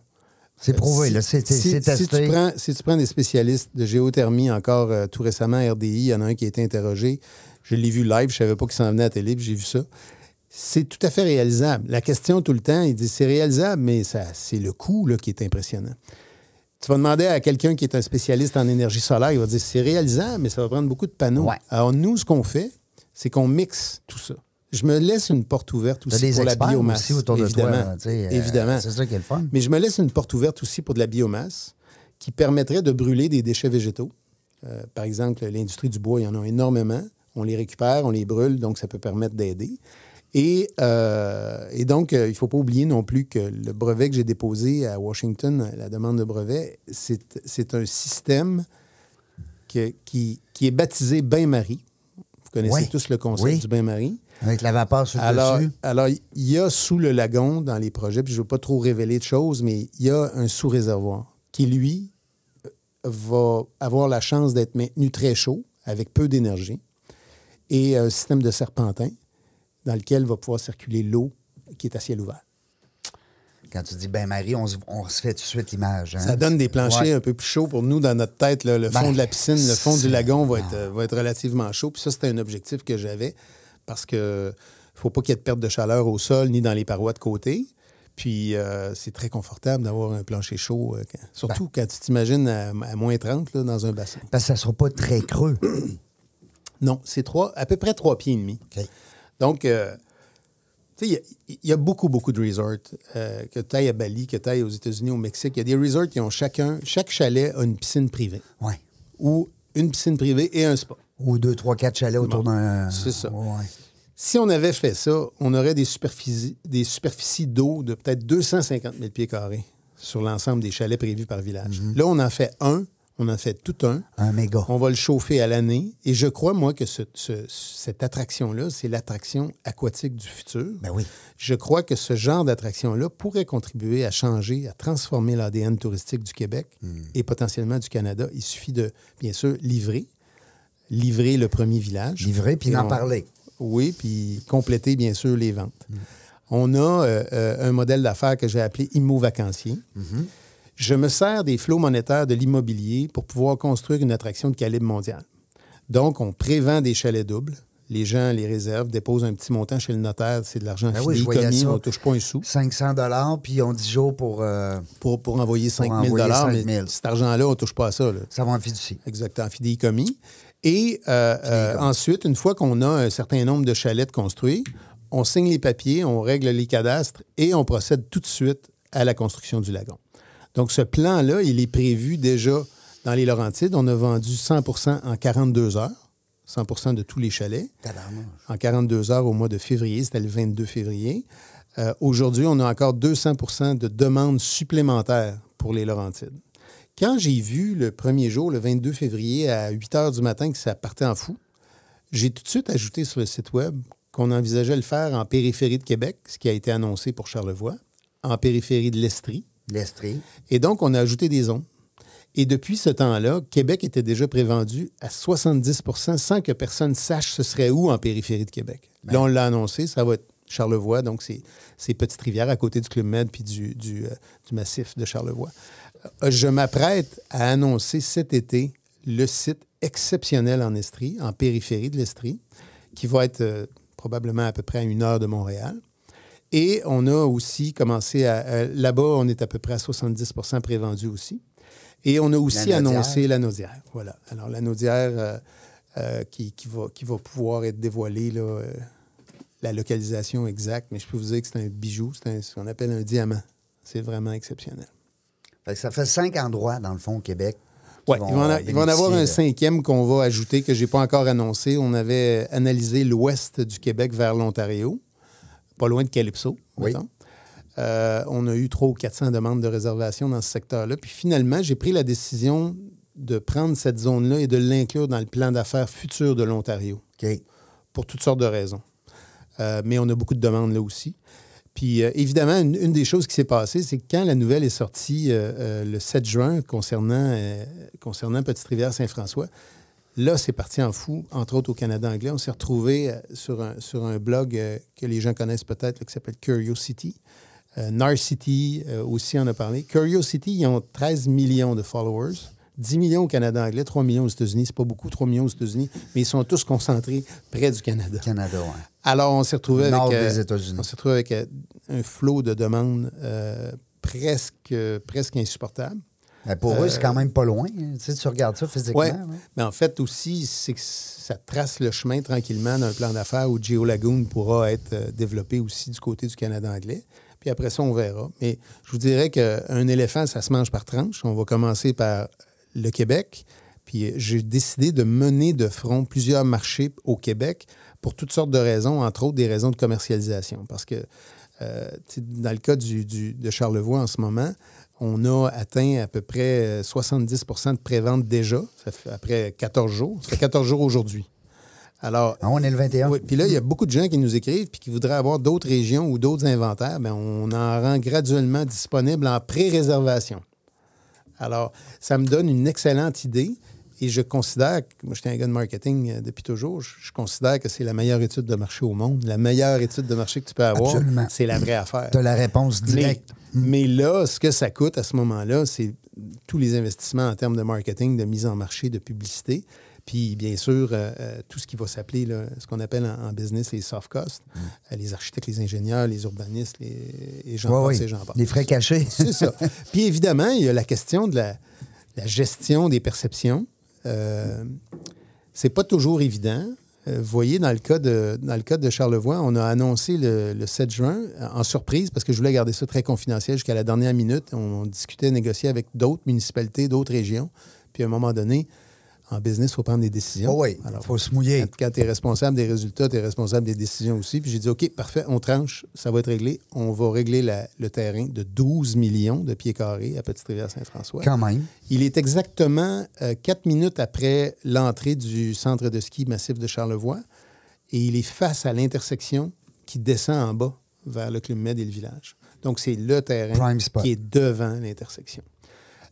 Speaker 1: C'est prouvé,
Speaker 3: Si-
Speaker 1: là. C'est
Speaker 3: si, tu prends, si tu prends des spécialistes de géothermie, encore euh, tout récemment, RDI, il y en a un qui a été interrogé. Je l'ai vu live, je savais pas qu'il s'en venait à la télé, puis j'ai vu ça. C'est tout à fait réalisable. La question tout le temps, il dit c'est réalisable, mais ça, c'est le coût là, qui est impressionnant. Tu vas demander à quelqu'un qui est un spécialiste en énergie solaire, il va dire c'est réalisable, mais ça va prendre beaucoup de panneaux.
Speaker 1: Ouais.
Speaker 3: Alors, nous, ce qu'on fait, c'est qu'on mixe tout ça. Je me laisse une porte ouverte aussi
Speaker 1: des
Speaker 3: pour la biomasse.
Speaker 1: aussi autour de toi. euh,
Speaker 3: évidemment.
Speaker 1: C'est ça qui est le fun.
Speaker 3: Mais je me laisse une porte ouverte aussi pour de la biomasse qui permettrait de brûler des déchets végétaux. Euh, par exemple, l'industrie du bois, il y en a énormément. On les récupère, on les brûle, donc ça peut permettre d'aider. Et, euh, et donc, il ne faut pas oublier non plus que le brevet que j'ai déposé à Washington, la demande de brevet, c'est c'est un système que- qui, qui est baptisé bain-marie. Vous connaissez
Speaker 1: Oui.
Speaker 3: tous le concept
Speaker 1: Oui.
Speaker 3: du bain-marie.
Speaker 1: Avec la vapeur sur le
Speaker 3: Alors,
Speaker 1: dessus.
Speaker 3: alors, il y a sous le lagon, dans les projets, puis je ne veux pas trop révéler de choses, mais il y a un sous-réservoir qui, lui, va avoir la chance d'être maintenu très chaud, avec peu d'énergie, et un système de serpentin dans lequel va pouvoir circuler l'eau qui est à ciel ouvert.
Speaker 1: Quand tu dis ben Marie, on se, on se fait tout de suite l'image. hein.
Speaker 3: Ça donne des planchers
Speaker 1: Ouais.
Speaker 3: un peu plus chauds pour nous dans notre tête. là. le fond
Speaker 1: Ben,
Speaker 3: de la piscine, le fond du lagon va être, euh, va être relativement chaud. Puis ça, c'était un objectif que j'avais parce que faut pas qu'il y ait de perte de chaleur au sol ni dans les parois de côté. Puis euh, c'est très confortable d'avoir un plancher chaud, euh, quand- surtout quand tu t'imagines à, à moins 30 là, dans un bassin.
Speaker 1: Parce que ça ne sera pas très creux.
Speaker 3: Non, c'est trois, à peu près trois pieds et demi. Donc, euh, Tu sais, il y a- il y, a beaucoup, beaucoup de resorts. que tu ailles à Bali, que tu ailles aux États-Unis, au Mexique. Il y a des resorts qui ont chacun, chaque chalet a une piscine privée.
Speaker 1: Ouais.
Speaker 3: Ou une piscine privée et un spa.
Speaker 1: Ou deux, trois, quatre chalets autour d'un.
Speaker 3: c'est ça.
Speaker 1: Ouais.
Speaker 3: Si on avait fait ça, on aurait des superficies, des superficies d'eau de peut-être 250 000 pieds carrés sur l'ensemble des chalets prévus par village. Là, on en fait un, on en fait tout un.
Speaker 1: Un méga.
Speaker 3: On va le chauffer à l'année. Et je crois, moi, que ce- ce- cette attraction-là, c'est l'attraction aquatique du futur.
Speaker 1: Ben oui.
Speaker 3: Je crois que ce genre d'attraction-là pourrait contribuer à changer, à transformer l'ADN touristique du Québec
Speaker 1: Hmm.
Speaker 3: et potentiellement du Canada. Il suffit de, bien sûr, livrer, livrer le premier village.
Speaker 1: Livrer puis
Speaker 3: on-
Speaker 1: parler.
Speaker 3: Oui, puis compléter, bien sûr, les ventes. On a euh, euh, un modèle d'affaires que j'ai appelé Immo-Vacancier. Je me sers des flots monétaires de l'immobilier pour pouvoir construire une attraction de calibre mondial. Donc, on prévend des chalets doubles. Les gens les réservent, déposent un petit montant chez le notaire, c'est de l'argent
Speaker 1: Ben oui,
Speaker 3: commis,
Speaker 1: ça.
Speaker 3: on ne touche pas un sou
Speaker 1: 500 puis on 10 jours pour. euh,
Speaker 3: pour, pour envoyer 5 000
Speaker 1: envoyer 5
Speaker 3: mais
Speaker 1: 000.
Speaker 3: cet argent-là, on ne touche pas à ça. là.
Speaker 1: ça va en fiducie.
Speaker 3: Exactement, fidéicommis. Et euh, euh, ensuite, une fois qu'on a un certain nombre de chalets de construits, on signe les papiers, on règle les cadastres et on procède tout de suite à la construction du lagon. Donc, ce plan-là, il est prévu déjà dans les Laurentides. On a vendu 100% en 42 heures, 100% de tous les chalets en 42 heures au mois de février. C'était le 22 février. Euh, Aujourd'hui, on a encore 200% de demandes supplémentaires pour les Laurentides. Quand j'ai vu le premier jour, le 22 février, à 8 heures du matin, que ça partait en fou, j'ai tout de suite ajouté sur le site Web qu'on envisageait le faire en périphérie de Québec, ce qui a été annoncé pour Charlevoix, en périphérie de l'Estrie.
Speaker 1: L'Estrie.
Speaker 3: Et donc, on a ajouté des zones. Et depuis ce temps-là, Québec était déjà prévendu à 70% sans que personne sache ce serait où en périphérie de Québec. Là, on l'a annoncé, ça va être Charlevoix, donc c'est ces petites rivières à côté du Club Med puis du, du, euh, du massif de Charlevoix. Euh, Je m'apprête à annoncer cet été le site exceptionnel en Estrie, en périphérie de l'Estrie, qui va être euh, probablement à peu près à une heure de Montréal. Et on a aussi commencé à. à- Là-bas, on est à peu près à 70% prévendu aussi. Et on a aussi
Speaker 1: La
Speaker 3: annoncé la Naudière. Voilà. Alors, la Naudière euh, euh, qui, qui va, qui va pouvoir être dévoilée, là, euh, la localisation exacte, mais je peux vous dire que c'est un bijou, c'est ce qu'on appelle un diamant. C'est vraiment exceptionnel.
Speaker 1: Fait que ça fait cinq endroits, dans le fond, au Québec.
Speaker 3: Oui, il va, en a- il va en avoir un cinquième qu'on va ajouter que je n'ai pas encore annoncé. On avait analysé l'ouest du Québec vers l'Ontario, pas loin de Calypso,
Speaker 1: Oui.
Speaker 3: Euh, on a eu 300 ou 400 demandes de réservation dans ce secteur-là. Puis finalement, j'ai pris la décision de prendre cette zone-là et de l'inclure dans le plan d'affaires futur de l'Ontario,
Speaker 1: OK.
Speaker 3: pour toutes sortes de raisons. Euh, mais on a beaucoup de demandes là aussi. Puis euh, évidemment, une, des choses qui s'est passée, c'est que quand la nouvelle est sortie euh, euh, le 7 juin concernant, concernant Petite-Rivière-Saint-François, là, c'est parti en fou, entre autres au Canada anglais. On s'est retrouvé sur, un, sur un blog que les gens connaissent peut-être, qui s'appelle Curiosity. Narcity aussi en a parlé. Curiosity, ils ont 13 millions de followers. 10 millions au Canada anglais, 3 millions aux États-Unis. C'est pas beaucoup, 3 millions aux États-Unis, mais ils sont tous concentrés près du Canada.
Speaker 1: Canada, oui.
Speaker 3: Alors, on s'est retrouvé avec, euh,
Speaker 1: des États-Unis.
Speaker 3: on s'est retrouvé avec euh, un flot de demandes euh, presque, presque insupportable.
Speaker 1: Mais pour eux, c'est quand même pas loin. hein. Tu sais, tu regardes ça physiquement.
Speaker 3: Mais en fait aussi, c'est que ça trace le chemin tranquillement d'un plan d'affaires où Geo Lagoon pourra être euh, développé aussi du côté du Canada anglais. Puis après ça, on verra. Mais je vous dirais qu'un éléphant, ça se mange par tranche. On va commencer par le Québec. Puis euh, j'ai décidé de mener de front plusieurs marchés au Québec pour toutes sortes de raisons, entre autres des raisons de commercialisation. Parce que euh, dans le cas du, du- de Charlevoix en ce moment, on a atteint à peu près euh, 70% de prévente déjà, ça fait après 14 jours. Ça fait 14 jours aujourd'hui. Alors,
Speaker 1: Ah, on est le 21.
Speaker 3: oui, puis là, il y a beaucoup de gens qui nous écrivent puis qui voudraient avoir d'autres régions ou d'autres inventaires. Bien, on en rend graduellement disponible en pré-réservation. Alors, ça me donne une excellente idée et je considère, que- moi, j'étais un gars de marketing euh, depuis toujours, je, je considère que c'est la meilleure étude de marché au monde. La meilleure étude de marché que tu peux avoir, c'est la vraie affaire.
Speaker 1: Tu as la réponse
Speaker 3: Mais,
Speaker 1: directe.
Speaker 3: mais là, ce que ça coûte à ce moment-là, c'est tous les investissements en termes de marketing, de mise en marché, de publicité. Puis, bien sûr, euh, euh, tout ce qui va s'appeler ce qu'on appelle en, en business les soft costs,
Speaker 1: Mm.
Speaker 3: Euh, les architectes, les ingénieurs, les urbanistes, les, les gens
Speaker 1: Ouais, oui. Les frais cachés.
Speaker 3: C'est ça. Puis évidemment, il y a la question de la, la gestion des perceptions. Euh, c'est pas toujours évident. Vous voyez, dans le, cas de, dans le cas de Charlevoix, on a annoncé le, le 7 juin en surprise parce que je voulais garder ça très confidentiel jusqu'à la dernière minute. On, discutait, négociait avec d'autres municipalités, d'autres régions. Puis à un moment donné, en business, il faut prendre des décisions.
Speaker 1: Oh oui, il faut se mouiller.
Speaker 3: Quand, tu es responsable des résultats, tu es responsable des décisions aussi. Puis j'ai dit, OK, parfait, on tranche, ça va être réglé. On va régler la- le terrain de 12 millions de pieds carrés à Petite-Rivière-Saint-François.
Speaker 1: Quand même.
Speaker 3: Il est exactement euh, quatre minutes après l'entrée du centre de ski massif de Charlevoix et il est face à l'intersection qui descend en bas vers le Club Med et le village. Donc, c'est le terrain qui est devant l'intersection.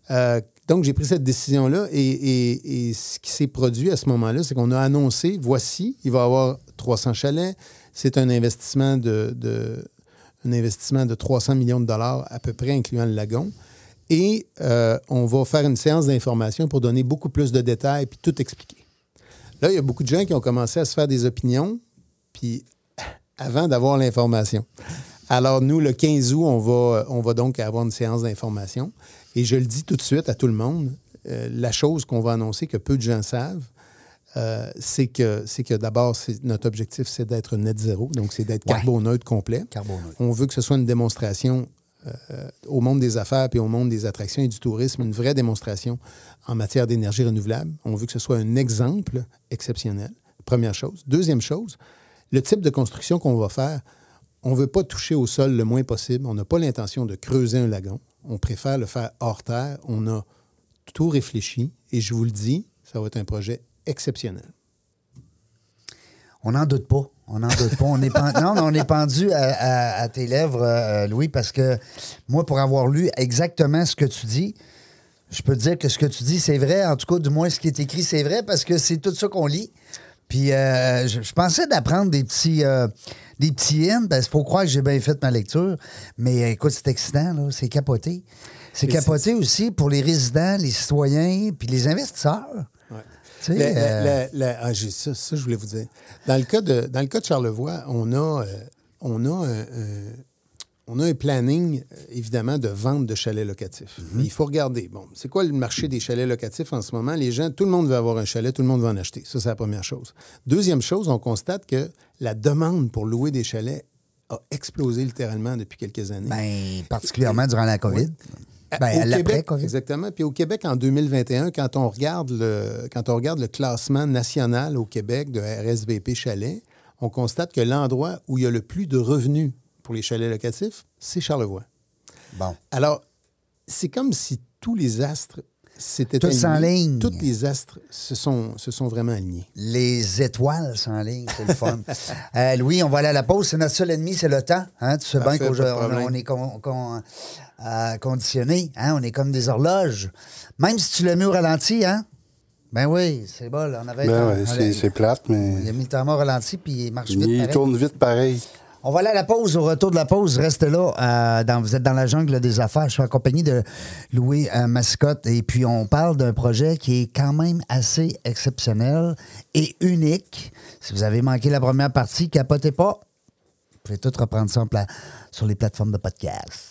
Speaker 3: Euh, donc, j'ai pris cette décision-là et, ce qui s'est produit à ce moment-là, c'est qu'on a annoncé, voici, il va y avoir 300 chalets. C'est un investissement de, investissement de 300 millions de dollars à peu près, incluant le lagon. Et euh, on va faire une séance d'information pour donner beaucoup plus de détails puis tout expliquer. Là, il y a beaucoup de gens qui ont commencé à se faire des opinions, puis avant d'avoir l'information. Alors, nous, le 15 août, on va, on va donc avoir une séance d'information. Et je le dis tout de suite à tout le monde, euh, la chose qu'on va annoncer, que peu de gens savent, euh, c'est que, c'est que d'abord, notre objectif, c'est d'être net zéro, donc c'est d'être
Speaker 1: Ouais.
Speaker 3: carboneutre complet.
Speaker 1: Carboneutre.
Speaker 3: On veut que ce soit une démonstration euh, au monde des affaires puis au monde des attractions et du tourisme, une vraie démonstration en matière d'énergie renouvelable. On veut que ce soit un exemple exceptionnel, première chose. Deuxième chose, le type de construction qu'on va faire, on ne veut pas toucher au sol le moins possible. On n'a pas l'intention de creuser un lagon. On préfère le faire hors terre. On a tout réfléchi et je vous le dis, ça va être un projet exceptionnel.
Speaker 1: On n'en doute pas. On n'en doute pas. On est non, on est pendu à, tes lèvres, euh, Louis, parce que moi, pour avoir lu exactement ce que tu dis, je peux dire que ce que tu dis, c'est vrai. En tout cas, du moins, ce qui est écrit, c'est vrai, parce que c'est tout ça qu'on lit. Puis, euh, je, je pensais d'apprendre des petits, euh, des petits hints, parce qu'il faut croire que j'ai bien fait ma lecture. Mais euh, écoute, c'est excitant, là. C'est capoté. C'est capoté aussi pour les résidents, les citoyens, puis les investisseurs. Tu sais, euh,
Speaker 3: ah, j'ai ça, ça, je voulais vous dire. Dans le cas de, dans le cas de Charlevoix, on a, euh, on a, on a un planning, euh, évidemment, de vente de chalets locatifs.
Speaker 1: Mhm.
Speaker 3: Il faut regarder, bon, c'est quoi le marché des chalets locatifs en ce moment? Les gens, tout le monde veut avoir un chalet, tout le monde veut en acheter. Ça, c'est la première chose. Deuxième chose, on constate que la demande pour louer des chalets a explosé littéralement depuis quelques années.
Speaker 1: ben, particulièrement durant la COVID.
Speaker 3: Au
Speaker 1: Ben, l'après
Speaker 3: Québec,
Speaker 1: COVID.
Speaker 3: exactement. Puis au Québec, en 2021, quand on regarde le, quand on regarde le classement national au Québec de RSVP Chalet, on constate que l'endroit où il y a le plus de revenus pour les chalets locatifs, c'est Charlevoix.
Speaker 1: Bon.
Speaker 3: Alors, c'est comme si tous les astres s'étaient
Speaker 1: Tous en
Speaker 3: alignés.
Speaker 1: ligne.
Speaker 3: Tous les astres se sont, se sont vraiment alignés.
Speaker 1: Les étoiles sont en ligne, c'est le fun. Euh, Louis, on va aller à la pause. C'est notre seul ennemi, c'est le temps. Hein? Tu sais bien qu'on est con- con- euh, conditionné. Hein? On est comme des horloges. Même si tu l'as mis au ralenti, hein? Ben oui, c'est bon. là, On avait
Speaker 2: Ben ouais,
Speaker 1: a-
Speaker 2: c'est plate,
Speaker 1: Il a
Speaker 2: mais
Speaker 1: mis le temps au ralenti, puis il marche vite.
Speaker 2: il
Speaker 1: pareil.
Speaker 2: tourne vite pareil.
Speaker 1: On va aller à la pause. Au retour de la pause, restez là. euh, vous êtes dans la jungle des affaires. Je suis en compagnie de Louis euh, Mascotte. Et puis, on parle d'un projet qui est quand même assez exceptionnel et unique. Si vous avez manqué la première partie, capotez pas. Vous pouvez tout reprendre ça sur les plateformes de podcast.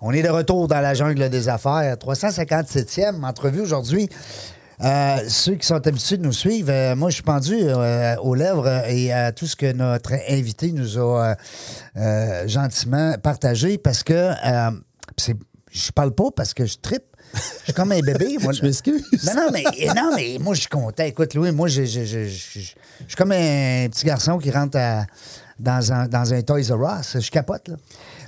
Speaker 1: On est de retour dans la jungle des affaires. 357e entrevue aujourd'hui. Euh, ceux qui sont habitués de nous suivre, euh, moi, je suis pendu euh, aux lèvres et à tout ce que notre invité nous a gentiment partagé parce que je parle pas parce que je trippe. Je suis comme un bébé. Moi,
Speaker 3: Je m'excuse.
Speaker 1: non, non, mais, non, mais moi, je suis content. Écoute, Louis, moi, je, je, je, je- je- je suis comme un petit garçon qui rentre à- dans, un, dans un Toys R Us. Je capote, là.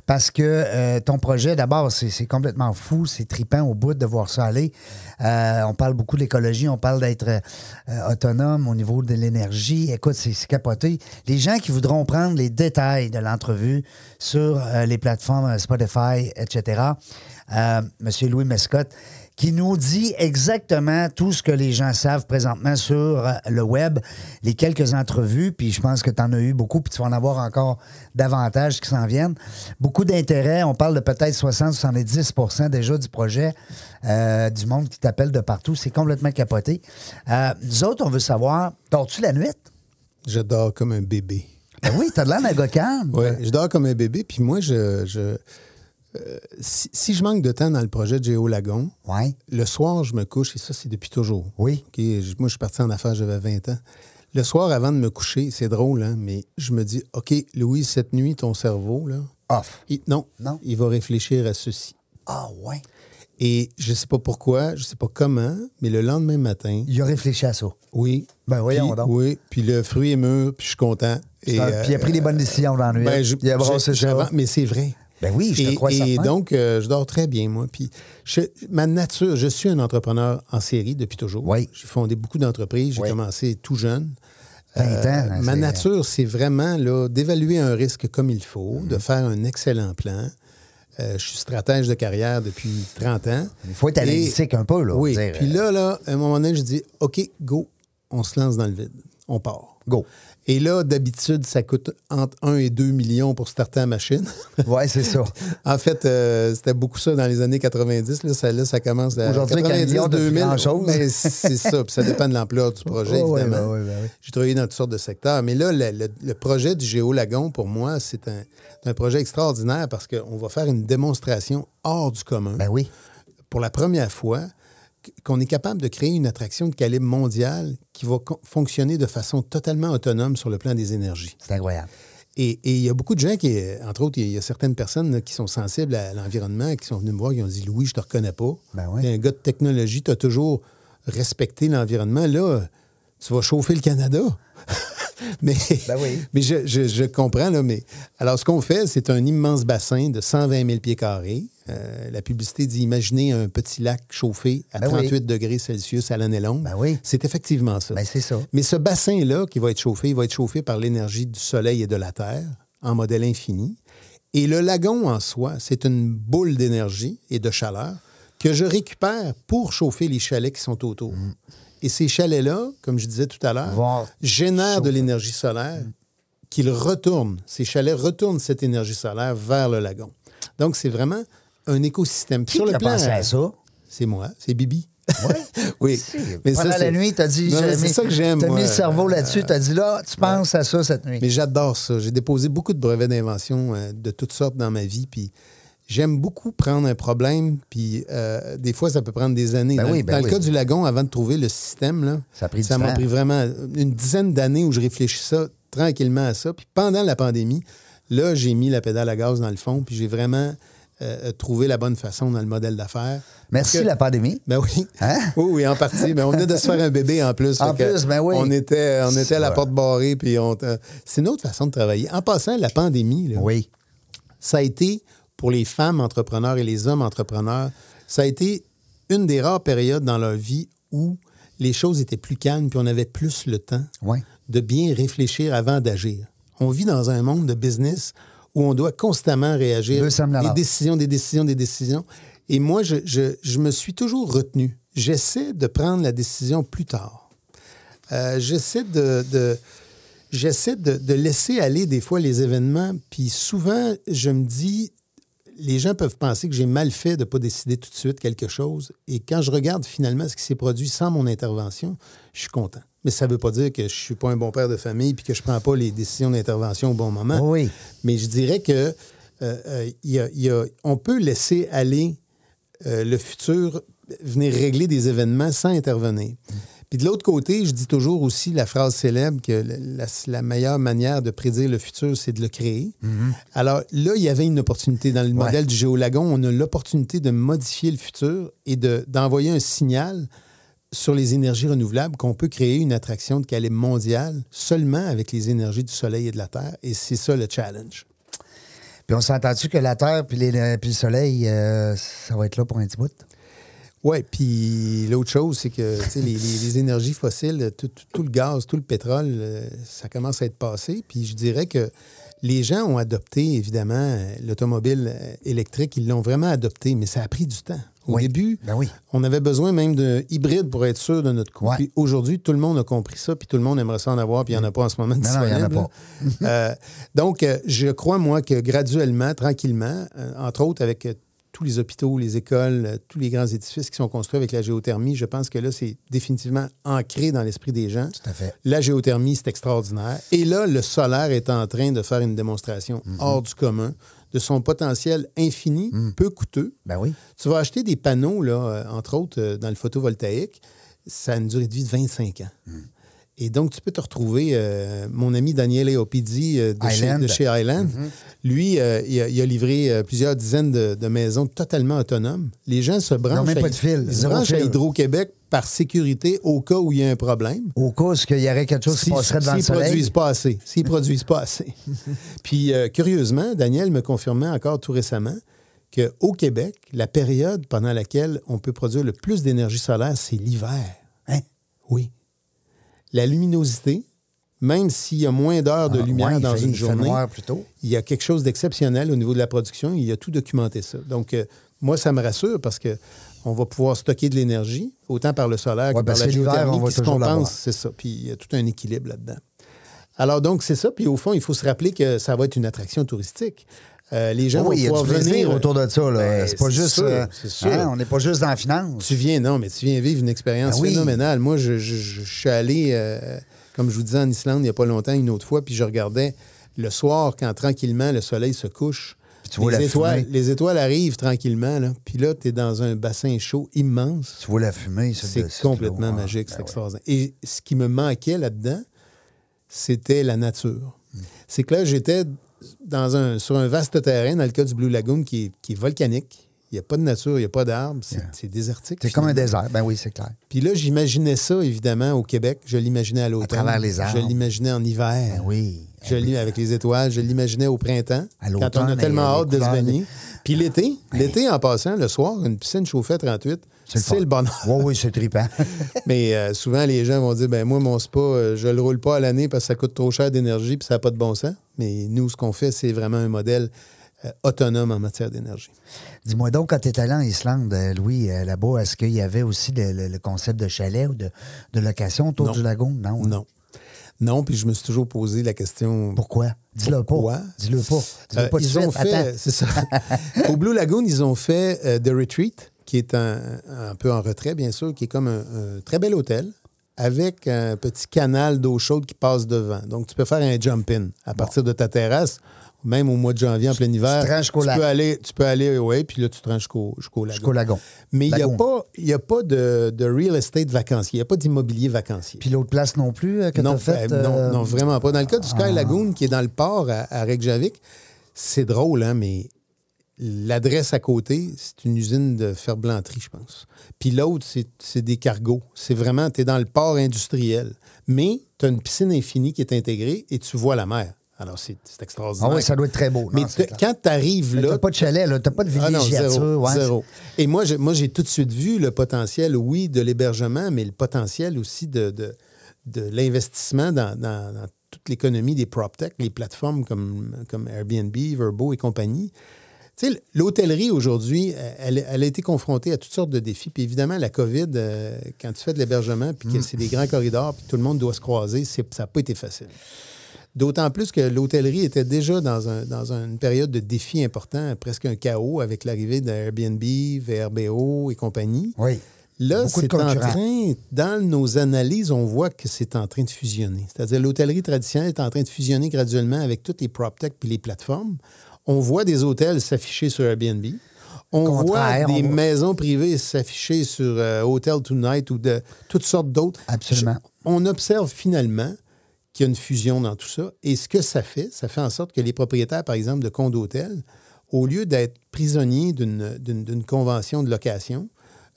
Speaker 1: Parce que euh, ton projet, d'abord, c'est complètement fou. C'est tripant au bout de voir ça aller. Euh, on parle beaucoup de l'écologie. On parle d'être euh, autonome au niveau de l'énergie. Écoute, c'est capoté. Les gens qui voudront prendre les détails de l'entrevue sur les plateformes Spotify, etc., Monsieur Louis Mescott, qui nous dit exactement tout ce que les gens savent présentement sur euh, le web, les quelques entrevues, puis je pense que tu en as eu beaucoup, puis tu vas en avoir encore davantage qui s'en viennent. Beaucoup d'intérêt, on parle de peut-être 60-70 déjà du projet, euh, du monde qui t'appelle de partout, c'est complètement capoté. Euh, nous autres, on veut savoir, dors-tu la nuit?
Speaker 3: Je dors comme un bébé.
Speaker 1: Ben oui, t'as de l'air d'un.
Speaker 3: Oui, je dors comme un bébé, puis moi, je... je euh, si, si je manque de temps dans le projet de Géo Lagon,
Speaker 1: Ouais.
Speaker 3: le soir, je me couche, et ça, c'est depuis toujours.
Speaker 1: Oui.
Speaker 3: Moi, je suis parti en affaires, j'avais 20 ans. Le soir, avant de me coucher, c'est drôle, hein, mais je me dis, OK, Louis, cette nuit, ton cerveau, là,
Speaker 1: Off.
Speaker 3: il- non,
Speaker 1: Non.
Speaker 3: il va réfléchir à ceci.
Speaker 1: Ah ouais.
Speaker 3: Et je sais pas pourquoi, je sais pas comment, mais le lendemain matin,
Speaker 1: Il a réfléchi à ça.
Speaker 3: oui.
Speaker 1: Ben voyons
Speaker 3: puis,
Speaker 1: donc.
Speaker 3: Oui, puis le fruit est mûr, puis je suis content. Et, euh,
Speaker 1: puis il a pris les bonnes décisions dans la nuit.
Speaker 3: ben, je-
Speaker 1: il a brassé
Speaker 3: j'ai-
Speaker 1: ça.
Speaker 3: j'avance- Mais c'est vrai.
Speaker 1: Ben oui, je te
Speaker 3: et,
Speaker 1: crois
Speaker 3: Et donc, euh, je dors très bien, moi. Puis, je- ma nature, je suis un entrepreneur en série depuis toujours.
Speaker 1: Oui.
Speaker 3: J'ai fondé beaucoup d'entreprises. J'ai
Speaker 1: Oui.
Speaker 3: commencé tout jeune.
Speaker 1: 20
Speaker 3: Euh,
Speaker 1: ans. hein,
Speaker 3: ma
Speaker 1: c'est-
Speaker 3: nature, c'est vraiment là, d'évaluer un risque comme il faut,
Speaker 1: Mhm.
Speaker 3: de faire un excellent plan. Euh, je suis stratège de carrière depuis 30 ans.
Speaker 1: Il faut être analytique un peu, là.
Speaker 3: Oui.
Speaker 1: dire,
Speaker 3: Puis
Speaker 1: euh,
Speaker 3: là, là, à un moment donné, je dis OK, go, on se lance dans le vide. On part.
Speaker 1: Go.
Speaker 3: Et là, d'habitude, ça coûte entre 1 et 2 millions pour starter la machine.
Speaker 1: Ouais, c'est ça.
Speaker 3: en fait, euh, c'était beaucoup ça dans les années 90. Là, ça, là, ça commence à
Speaker 1: Aujourd'hui, avec un
Speaker 3: 90,
Speaker 1: million de plus
Speaker 3: 2000.
Speaker 1: grand-chose.
Speaker 3: Mais c'est ça. Puis ça dépend de l'ampleur du projet,
Speaker 1: Oh,
Speaker 3: évidemment.
Speaker 1: ouais, ouais, ouais, ouais.
Speaker 3: J'ai travaillé dans toutes sortes de secteurs. Mais là, le, le- le projet du Géolagon, pour moi, c'est un, un projet extraordinaire parce qu'on va faire une démonstration hors du commun
Speaker 1: Ben oui.
Speaker 3: pour la première fois qu'on est capable de créer une attraction de calibre mondial qui va fonctionner de façon totalement autonome sur le plan des énergies.
Speaker 1: C'est incroyable.
Speaker 3: Et et il y a beaucoup de gens qui, entre autres, il y a certaines personnes là, qui sont sensibles à l'environnement, qui sont venues me voir, qui ont dit Louis, je te reconnais pas.
Speaker 1: Ben oui.
Speaker 3: T'es un gars de technologie, tu as toujours respecté l'environnement. Là, tu vas chauffer le Canada. mais
Speaker 1: Ben oui.
Speaker 3: mais je, je- je comprends, là, mais alors ce qu'on fait, c'est un immense bassin de 120 000 pieds carrés. Euh, la publicité dit imaginez un petit lac chauffé à
Speaker 1: Ben oui.
Speaker 3: 38 degrés Celsius à l'année longue.
Speaker 1: Ben oui.
Speaker 3: C'est effectivement ça.
Speaker 1: Ben c'est ça.
Speaker 3: Mais ce bassin-là qui va être chauffé, il va être chauffé par l'énergie du soleil et de la terre en modèle infini. Et le lagon en soi, c'est une boule d'énergie et de chaleur que je récupère pour chauffer les chalets qui sont autour. Et ces chalets-là, comme je disais tout à l'heure, génèrent de l'énergie solaire qu'ils retournent. Ces chalets retournent cette énergie solaire vers le lagon. Donc, c'est vraiment un écosystème.
Speaker 1: Qui a pensé à ça?
Speaker 3: C'est moi, c'est Bibi. oui.
Speaker 1: Mais Pendant
Speaker 3: ça,
Speaker 1: la
Speaker 3: c'est-
Speaker 1: nuit, t'as dit...
Speaker 3: C'est ça que j'aime.
Speaker 1: T'as
Speaker 3: moi.
Speaker 1: mis le cerveau là-dessus, t'as dit là, tu penses à ça cette nuit.
Speaker 3: Mais j'adore ça. J'ai déposé beaucoup de brevets d'invention euh, de toutes sortes dans ma vie. Puis j'aime beaucoup prendre un problème. Puis euh, des fois, ça peut prendre des années.
Speaker 1: Ben
Speaker 3: dans
Speaker 1: oui, ben
Speaker 3: dans le
Speaker 1: oui.
Speaker 3: cas du lagon, avant de trouver le système, là,
Speaker 1: Ça
Speaker 3: m'a pris vraiment une dizaine d'années où je réfléchis ça tranquillement à ça. Puis pendant la pandémie, là, j'ai mis la pédale à gaz dans le fond. Puis j'ai vraiment euh, trouvé la bonne façon dans le modèle d'affaires.
Speaker 1: Merci
Speaker 3: que-
Speaker 1: la pandémie.
Speaker 3: ben oui.
Speaker 1: Hein?
Speaker 3: Oui, oui, en partie. Mais on venait de se faire un bébé en plus.
Speaker 1: En plus, ben oui.
Speaker 3: On était, on était à la porte barrée. Puis on, euh, c'est une autre façon de travailler. En passant, la pandémie, là,
Speaker 1: Oui.
Speaker 3: ça a été, pour les femmes entrepreneurs et les hommes entrepreneurs, ça a été une des rares périodes dans leur vie où les choses étaient plus calmes puis on avait plus le temps de bien réfléchir avant d'agir. On vit dans un monde de business où on doit constamment réagir.
Speaker 1: 200 000
Speaker 3: Des décisions, des décisions, des décisions. Et moi, je, je- je me suis toujours retenu. J'essaie de prendre la décision plus tard. Euh, j'essaie de, de- j'essaie de, de laisser aller des fois les événements. Puis souvent, je me dis, les gens peuvent penser que j'ai mal fait de ne pas décider tout de suite quelque chose. Et quand je regarde finalement ce qui s'est produit sans mon intervention, je suis content. Mais ça ne veut pas dire que je ne suis pas un bon père de famille puis que je ne prends pas les décisions d'intervention au bon moment.
Speaker 1: Oui.
Speaker 3: Mais je dirais que euh, euh, il y a- il y a- on peut laisser aller euh, le futur venir régler des événements sans intervenir. Puis de l'autre côté, je dis toujours aussi la phrase célèbre que la, meilleure manière de prédire le futur, c'est de le créer. Alors là, il y avait une opportunité. Dans le modèle du Géolagon, on a l'opportunité de modifier le futur et de- d'envoyer un signal sur les énergies renouvelables qu'on peut créer une attraction de calibre mondial seulement avec les énergies du Soleil et de la Terre. Et c'est ça le challenge.
Speaker 1: Puis on s'entend-tu que la Terre puis, les- puis le Soleil, euh, ça va être là pour un petit bout?
Speaker 3: Oui, puis l'autre chose, c'est que les, les- les énergies fossiles, tout, tout- tout le gaz, tout le pétrole, euh, ça commence à être passé. Puis je dirais que les gens ont adopté, évidemment, euh, l'automobile euh, électrique. Ils l'ont vraiment adopté, mais ça a pris du temps. Au
Speaker 1: Oui.
Speaker 3: début,
Speaker 1: Ben oui.
Speaker 3: on avait besoin même de hybride pour être sûr de notre coût.
Speaker 1: Ouais.
Speaker 3: Puis aujourd'hui, tout le monde a compris ça, puis tout le monde aimerait ça en avoir, puis il n'y en a pas en ce moment.
Speaker 1: Non, non, il y en a.
Speaker 3: Euh, donc, je crois, moi, que graduellement, tranquillement, entre autres avec tous les hôpitaux, les écoles, euh, tous les grands édifices qui sont construits avec la géothermie, je pense que là, c'est définitivement ancré dans l'esprit des gens.
Speaker 1: Tout à fait.
Speaker 3: La géothermie, c'est extraordinaire. Et là, le solaire est en train de faire une démonstration
Speaker 1: Mhm.
Speaker 3: hors du commun de son potentiel infini, peu coûteux.
Speaker 1: Ben oui.
Speaker 3: Tu vas acheter des panneaux, là, euh, entre autres, euh, dans le photovoltaïque, ça a une durée de vie de 25 ans.
Speaker 1: Hmm.
Speaker 3: Et donc, tu peux te retrouver, euh, mon ami Daniel Eopidi euh, de, chez,
Speaker 1: Island.
Speaker 3: de chez Island,
Speaker 1: Mm-hmm.
Speaker 3: lui, euh, il, a, il a livré plusieurs dizaines de, de maisons totalement autonomes. Les gens se branchent,
Speaker 1: même
Speaker 3: à,
Speaker 1: pas de fil,
Speaker 3: ils se branchent à. Hydro-Québec par sécurité au cas où il y a un problème.
Speaker 1: Au cas où il y aurait quelque chose qui
Speaker 3: S'ils
Speaker 1: passerait devant le
Speaker 3: s'ils
Speaker 1: soleil.
Speaker 3: produisent pas assez. S'ils produisent pas assez. Puis, curieusement, Daniel me confirmait encore tout récemment qu'au Québec, la période pendant laquelle on peut produire le plus d'énergie solaire, c'est l'hiver.
Speaker 1: Hein?
Speaker 3: Oui. La luminosité, même s'il y a moins d'heures de
Speaker 1: Ah,
Speaker 3: lumière
Speaker 1: ouais,
Speaker 3: dans
Speaker 1: fait-
Speaker 3: une journée, il y a quelque chose d'exceptionnel au niveau de la production. Il a tout documenté ça. Donc, euh, moi, ça me rassure parce que on va pouvoir stocker de l'énergie, autant par le solaire que par
Speaker 1: parce
Speaker 3: la géothermie, qui se compense. C'est ça. Puis, il y a tout un équilibre là-dedans. Alors, donc, c'est ça. Puis, au fond, il faut se rappeler que ça va être une attraction touristique. Euh, les gens
Speaker 1: oui, il y
Speaker 3: vont pouvoir venir.
Speaker 1: autour de ça.
Speaker 3: Ben,
Speaker 1: c'est pas juste.
Speaker 3: sûr,
Speaker 1: euh,
Speaker 3: sûr.
Speaker 1: hein, on n'est pas juste dans la finance.
Speaker 3: Tu viens, non, mais tu viens vivre une expérience
Speaker 1: Ben oui.
Speaker 3: phénoménale. Moi, je, je- je- je suis allé, euh, comme je vous disais, en Islande il n'y a pas longtemps, une autre fois, puis je regardais le soir, quand tranquillement le soleil se couche.
Speaker 1: tu vois
Speaker 3: les,
Speaker 1: la
Speaker 3: étoiles,
Speaker 1: fumée.
Speaker 3: les étoiles arrivent tranquillement, là, puis là, tu es dans un bassin chaud immense.
Speaker 1: Tu vois la fumée.
Speaker 3: C'est complètement magique,
Speaker 1: Ah,
Speaker 3: c'est
Speaker 1: ben
Speaker 3: extraordinaire. Et ce qui me manquait là-dedans, c'était la nature.
Speaker 1: Hmm.
Speaker 3: C'est que là, j'étais dans un, sur un vaste terrain, dans le cas du Blue Lagoon, qui est, qui est volcanique. Il n'y a pas de nature, il n'y a pas d'arbres, c'est
Speaker 1: Yeah.
Speaker 3: désertique.
Speaker 1: C'est comme un désert. Ben oui, c'est clair.
Speaker 3: Puis là, j'imaginais ça, évidemment, au Québec. Je l'imaginais à l'automne.
Speaker 1: travers les arbres.
Speaker 3: Je l'imaginais en hiver.
Speaker 1: Ben oui.
Speaker 3: Je l'ai avec les étoiles. Je l'imaginais au printemps.
Speaker 1: À
Speaker 3: quand on a tellement hâte de se baigner. Puis l'été, l'été, en passant, le soir, une piscine chauffée à 38,
Speaker 1: le
Speaker 3: c'est
Speaker 1: fun.
Speaker 3: le bonheur.
Speaker 1: Oui, oui, c'est trippant.
Speaker 3: Mais euh, souvent, les gens vont dire ben moi, mon spa, euh, je le roule pas à l'année parce que ça coûte trop cher d'énergie puis ça n'a pas de bon sens. Mais nous, ce qu'on fait, c'est vraiment un modèle euh, autonome en matière d'énergie.
Speaker 1: Dis-moi donc, quand tu es allé en Islande, Louis, là-bas, est-ce qu'il y avait aussi le, le- le concept de chalet ou de, de location autour
Speaker 3: Non.
Speaker 1: du lagon? Non. hein?
Speaker 3: Non. Non, puis je me suis toujours posé la question.
Speaker 1: Pourquoi? Dis-le
Speaker 3: Pourquoi?
Speaker 1: pas. Dis-le pas. Dis-le pas
Speaker 3: ils ont fait, c'est ça. Au Blue Lagoon, ils ont fait euh, The Retreat, qui est un, un peu en retrait, bien sûr, qui est comme un, un très bel hôtel avec un petit canal d'eau chaude qui passe devant. Donc, tu peux faire un jump-in à partir de ta terrace, même au mois de janvier, en plein hiver.
Speaker 1: te rends jusqu'au
Speaker 3: tu
Speaker 1: lac.
Speaker 3: peux aller, tu peux aller, oui, puis là, tu te rends jusqu'au lagon.
Speaker 1: Jusqu'au lagon.
Speaker 3: Mais il n'y a pas, y a pas de, de real estate vacancier, il n'y a pas d'immobilier vacancier.
Speaker 1: Puis l'autre place non plus euh, que tu
Speaker 3: Non,
Speaker 1: as faite?
Speaker 3: ben, non,
Speaker 1: euh,
Speaker 3: non, vraiment pas. Dans le cas du Sky Lagoon, qui est dans le port à, à Reykjavik, c'est drôle, hein, mais l'adresse à côté, c'est une usine de ferblanterie, je pense. Puis l'autre, c'est des cargos. C'est vraiment, tu es dans le port industriel. Mais tu as une piscine infinie qui est intégrée et tu vois la mer. Alors, c'est c'est
Speaker 1: Ah
Speaker 3: extraordinaire.
Speaker 1: oui, ça doit être très beau.
Speaker 3: Mais
Speaker 1: Non,
Speaker 3: quand tu arrives là,
Speaker 1: T'as pas de chalet, là. T'as pas de
Speaker 3: ah non,
Speaker 1: villégiature.
Speaker 3: zéro,
Speaker 1: ouais.
Speaker 3: zéro. Et moi, j'ai, moi, j'ai tout de suite vu le potentiel, oui, de l'hébergement, mais le potentiel aussi de, de, de l'investissement dans, dans- dans toute l'économie des PropTech, les plateformes comme, comme Airbnb, Verbo et compagnie. Tu sais, l'hôtellerie aujourd'hui, elle, elle a été confrontée à toutes sortes de défis. Puis évidemment, la COVID, euh, quand tu fais de l'hébergement, puis que
Speaker 1: Mm.
Speaker 3: c'est des grands corridors, puis tout le monde doit se croiser, ça n'a pas été facile. D'autant plus que l'hôtellerie était déjà dans, un- dans une période de défi important, presque un chaos avec l'arrivée d'Airbnb, VRBO et compagnie.
Speaker 1: Oui.
Speaker 3: Là, c'est en train, dans nos analyses, on voit que c'est en train de fusionner. C'est-à-dire l'hôtellerie traditionnelle est en train de fusionner graduellement avec toutes les PropTech puis les plateformes. On voit des hôtels s'afficher sur Airbnb. On
Speaker 1: Contraire,
Speaker 3: voit des
Speaker 1: on voit-
Speaker 3: maisons privées s'afficher sur euh, Hotel Tonight ou de toutes sortes d'autres.
Speaker 1: Absolument.
Speaker 3: Je- on observe finalement qu'il y a une fusion dans tout ça. Et ce que ça fait, ça fait en sorte que les propriétaires, par exemple, de condos d'hôtels, au lieu d'être prisonniers d'une- convention de location,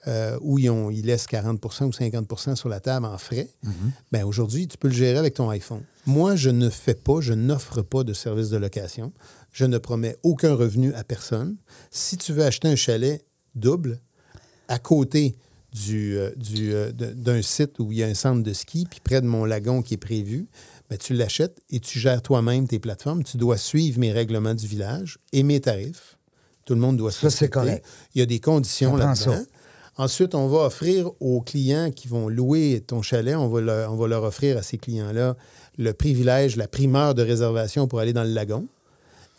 Speaker 3: euh, où ils, ont- ils laissent 40 ou 50% sur la table en frais, ben aujourd'hui, tu peux le gérer avec ton iPhone. Moi, je ne fais pas, je n'offre pas de service de location. Je ne promets aucun revenu à personne. Si tu veux acheter un chalet double, à côté du, euh, du, euh, d'un site où il y a un centre de ski, puis près de mon lagon qui est prévu, ben, tu l'achètes et tu gères toi-même tes plateformes. Tu dois suivre mes règlements du village et mes tarifs. Tout le monde doit se
Speaker 1: Ça, c'est correct.
Speaker 3: Il y a des conditions là-dedans. Ensuite, on va offrir aux clients qui vont louer ton chalet, on va leur, on va leur offrir à ces clients-là le privilège, la primeur de réservation pour aller dans le lagon.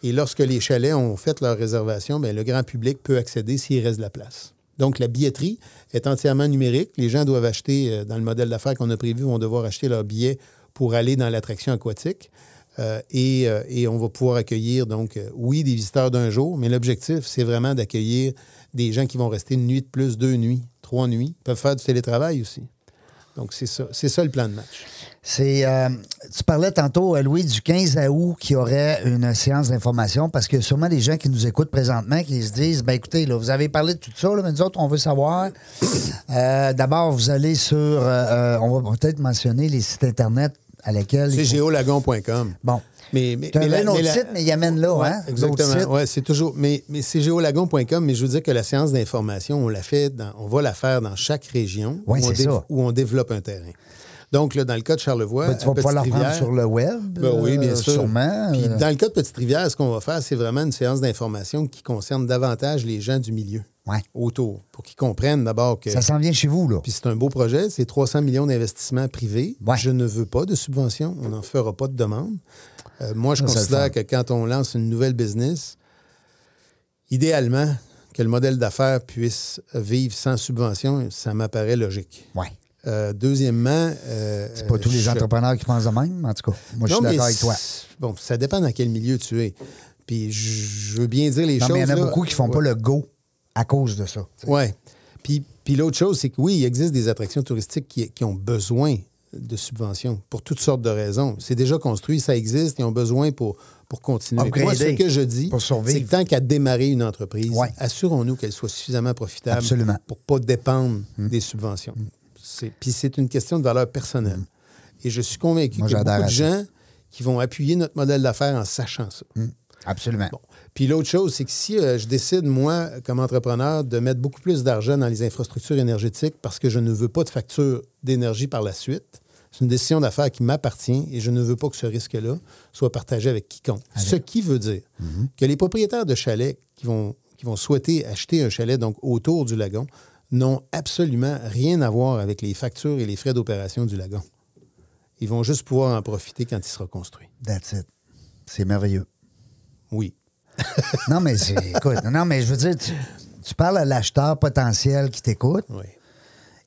Speaker 3: Et lorsque les chalets ont fait leur réservation, bien, le grand public peut accéder s'il reste de la place. Donc, la billetterie est entièrement numérique. Les gens doivent acheter, euh, dans le modèle d'affaires qu'on a prévu, vont devoir acheter leur billet pour aller dans l'attraction aquatique. Euh, et, euh, et on va pouvoir accueillir, donc, oui, des visiteurs d'un jour, mais l'objectif, c'est vraiment d'accueillir des gens qui vont rester une nuit de plus, deux nuits, trois nuits. Ils peuvent faire du télétravail aussi. Donc, c'est ça, c'est ça le plan de match.
Speaker 1: C'est, euh, tu parlais tantôt, euh, Louis, du 15 août qui aurait une séance d'information parce que sûrement des gens qui nous écoutent présentement qui se disent ben écoutez, là, vous avez parlé de tout ça, là, mais nous autres, on veut savoir. Euh, d'abord, vous allez sur. euh, on va peut-être mentionner les sites Internet à lesquels.
Speaker 3: C'est
Speaker 1: il faut-
Speaker 3: géolagon.com.
Speaker 1: Bon.
Speaker 3: Mais, mais, mais la- mais la-
Speaker 1: site, mais il amène là,
Speaker 3: Ouais,
Speaker 1: hein?
Speaker 3: Exactement. Ouais, c'est toujours. Mais, mais c'est géolagon.com, mais je veux dire que la séance d'information, on la fait dans- on va la faire dans chaque région
Speaker 1: Ouais,
Speaker 3: où, on
Speaker 1: c'est ça.
Speaker 3: où on développe un terrain. Donc, là, dans le cas de Charlevoix,
Speaker 1: Ben, tu vas pouvoir la
Speaker 3: Petite-Rivière-
Speaker 1: sur le web.
Speaker 3: Ben oui, bien
Speaker 1: euh,
Speaker 3: sûr.
Speaker 1: Sûrement.
Speaker 3: Puis
Speaker 1: euh,
Speaker 3: dans le cas de Petite-Rivière, ce qu'on va faire, c'est vraiment une séance d'information qui concerne davantage les gens du milieu
Speaker 1: ouais.
Speaker 3: autour, pour qu'ils comprennent d'abord que.
Speaker 1: Ça s'en vient chez vous, là.
Speaker 3: Puis c'est un beau projet, c'est 300 millions d'investissements privés.
Speaker 1: Ouais.
Speaker 3: Je ne veux pas de subvention, on n'en fera pas de demande. Euh, moi, je
Speaker 1: Ça,
Speaker 3: considère que quand on lance une nouvelle business, idéalement, que le modèle d'affaires puisse vivre sans subvention, ça m'apparaît logique.
Speaker 1: Ouais.
Speaker 3: Euh, deuxièmement... euh,
Speaker 1: C'est pas tous les entrepreneurs qui pensent de même, en tout cas. Moi, je suis d'accord avec toi.
Speaker 3: Bon, ça dépend dans quel milieu tu es. Puis je veux bien dire les
Speaker 1: Non,
Speaker 3: choses.
Speaker 1: mais il y en a
Speaker 3: là.
Speaker 1: beaucoup qui font pas le go à cause de ça.
Speaker 3: Oui. Puis, puis l'autre chose, c'est que oui, il existe des attractions touristiques qui, qui ont besoin de subventions pour toutes sortes de raisons. C'est déjà construit, ça existe, ils ont besoin pour, pour continuer.
Speaker 1: Upgrader,
Speaker 3: Moi, ce que je dis, c'est que tant qu'à démarrer une entreprise,
Speaker 1: Ouais.
Speaker 3: assurons-nous qu'elle soit suffisamment profitable
Speaker 1: Absolument. Mm.
Speaker 3: pour ne pas dépendre des subventions. Puis c'est une question de valeur personnelle. Et je suis convaincu qu'il y a beaucoup de gens qui vont appuyer notre modèle d'affaires en sachant ça.
Speaker 1: Absolument.
Speaker 3: Bon. Puis l'autre chose, c'est que si euh, je décide, moi, comme entrepreneur, de mettre beaucoup plus d'argent dans les infrastructures énergétiques parce que je ne veux pas de facture d'énergie par la suite, c'est une décision d'affaires qui m'appartient et je ne veux pas que ce risque-là soit partagé avec quiconque. Ce qui veut dire que les propriétaires de chalets qui vont, qui vont souhaiter acheter un chalet donc autour du lagon n'ont absolument rien à voir avec les factures et les frais d'opération du lagon. Ils vont juste pouvoir en profiter quand il sera construit.
Speaker 1: That's it. C'est merveilleux.
Speaker 3: Oui.
Speaker 1: Non, mais écoute, non, mais je veux dire, tu, tu parles à l'acheteur potentiel qui t'écoute.
Speaker 3: Oui.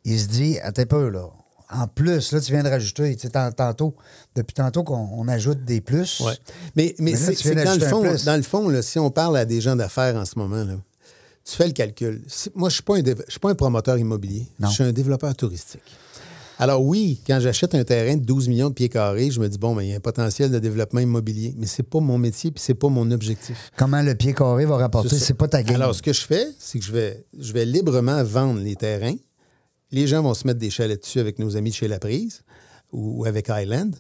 Speaker 1: Il se dit, attends un peu, là. En plus, là, tu viens de rajouter, tu sais, tant- tantôt, depuis tantôt qu'on on ajoute des plus.
Speaker 3: Ouais. Mais, mais, c'est dans le fond, dans le fond là, si on parle à des gens d'affaires en ce moment, là, tu fais le calcul. Moi, je ne suis, pas un promoteur immobilier.
Speaker 1: Non.
Speaker 3: Je suis un développeur touristique. Alors oui, quand j'achète un terrain de 12 millions de pieds carrés, je me dis, bon, ben, il y a un potentiel de développement immobilier. Mais c'est pas mon métier puis c'est pas mon objectif.
Speaker 1: Comment le pied carré va rapporter, c'est pas ta game.
Speaker 3: Alors, ce que je fais, c'est que je vais, je vais librement vendre les terrains. Les gens vont se mettre des chalets dessus avec nos amis de chez La Prise ou, ou avec Highland.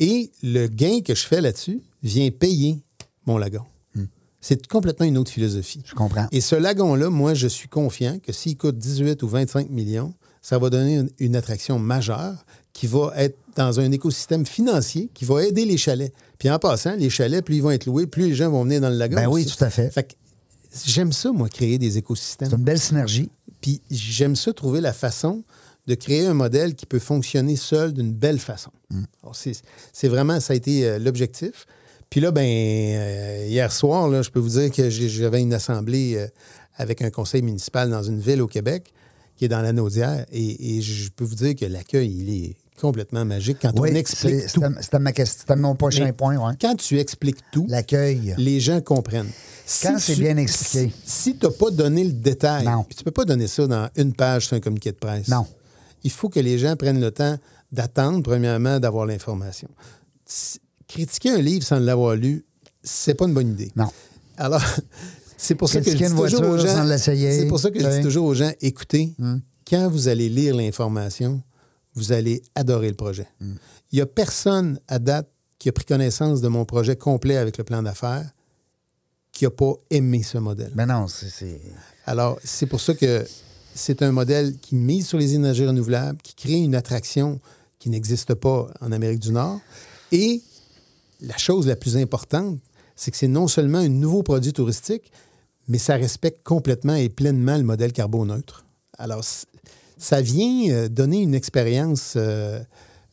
Speaker 3: Et le gain que je fais là-dessus vient payer mon lagon. C'est complètement une autre philosophie.
Speaker 1: Hmm. Je comprends.
Speaker 3: Et ce lagon-là, moi, je suis confiant que s'il coûte 18 ou 25 millions, ça va donner une, une attraction majeure qui va être dans un écosystème financier qui va aider les chalets. Puis en passant, les chalets, plus ils vont être loués, plus les gens vont venir dans le lagon.
Speaker 1: Ben oui, tout à fait.
Speaker 3: Fait que j'aime ça, moi, créer des écosystèmes.
Speaker 1: C'est une belle synergie.
Speaker 3: Puis j'aime ça trouver la façon de créer un modèle qui peut fonctionner seul d'une belle façon. Alors, c'est, vraiment, ça a été euh, l'objectif. Puis là, ben, euh, hier soir, là, je peux vous dire que j'avais une assemblée euh, avec un conseil municipal dans une ville au Québec qui est dans la Naudière. Et, et je peux vous dire que l'accueil, il est complètement magique quand
Speaker 1: Oui,
Speaker 3: on explique tout.
Speaker 1: c'était mon prochain
Speaker 3: Mais
Speaker 1: point. Ouais.
Speaker 3: Quand tu expliques tout,
Speaker 1: L'accueil.
Speaker 3: les gens comprennent.
Speaker 1: Quand c'est bien expliqué.
Speaker 3: Si, tu n'as pas donné le détail, tu peux pas donner ça dans une page sur un communiqué de presse.
Speaker 1: Non.
Speaker 3: Il faut que les gens prennent le temps d'attendre, premièrement, d'avoir l'information. Critiquer un livre sans l'avoir lu, c'est pas une bonne idée.
Speaker 1: Non.
Speaker 3: Alors, c'est pour ça que je dis toujours aux gens. C'est pour ça que je dis toujours aux gens écoutez, quand vous allez lire l'information, vous allez adorer le projet. Il n'y a personne à date qui a pris connaissance de mon projet complet avec le plan d'affaires qui n'a pas aimé ce modèle.
Speaker 1: Mais non, c'est-.
Speaker 3: Alors, c'est pour ça que c'est un modèle qui mise sur les énergies renouvelables, qui crée une attraction qui n'existe pas en Amérique du Nord. Et la chose la plus importante, c'est que c'est non seulement un nouveau produit touristique, mais ça respecte complètement et pleinement le modèle carboneutre. Alors, ça vient euh, donner une expérience euh,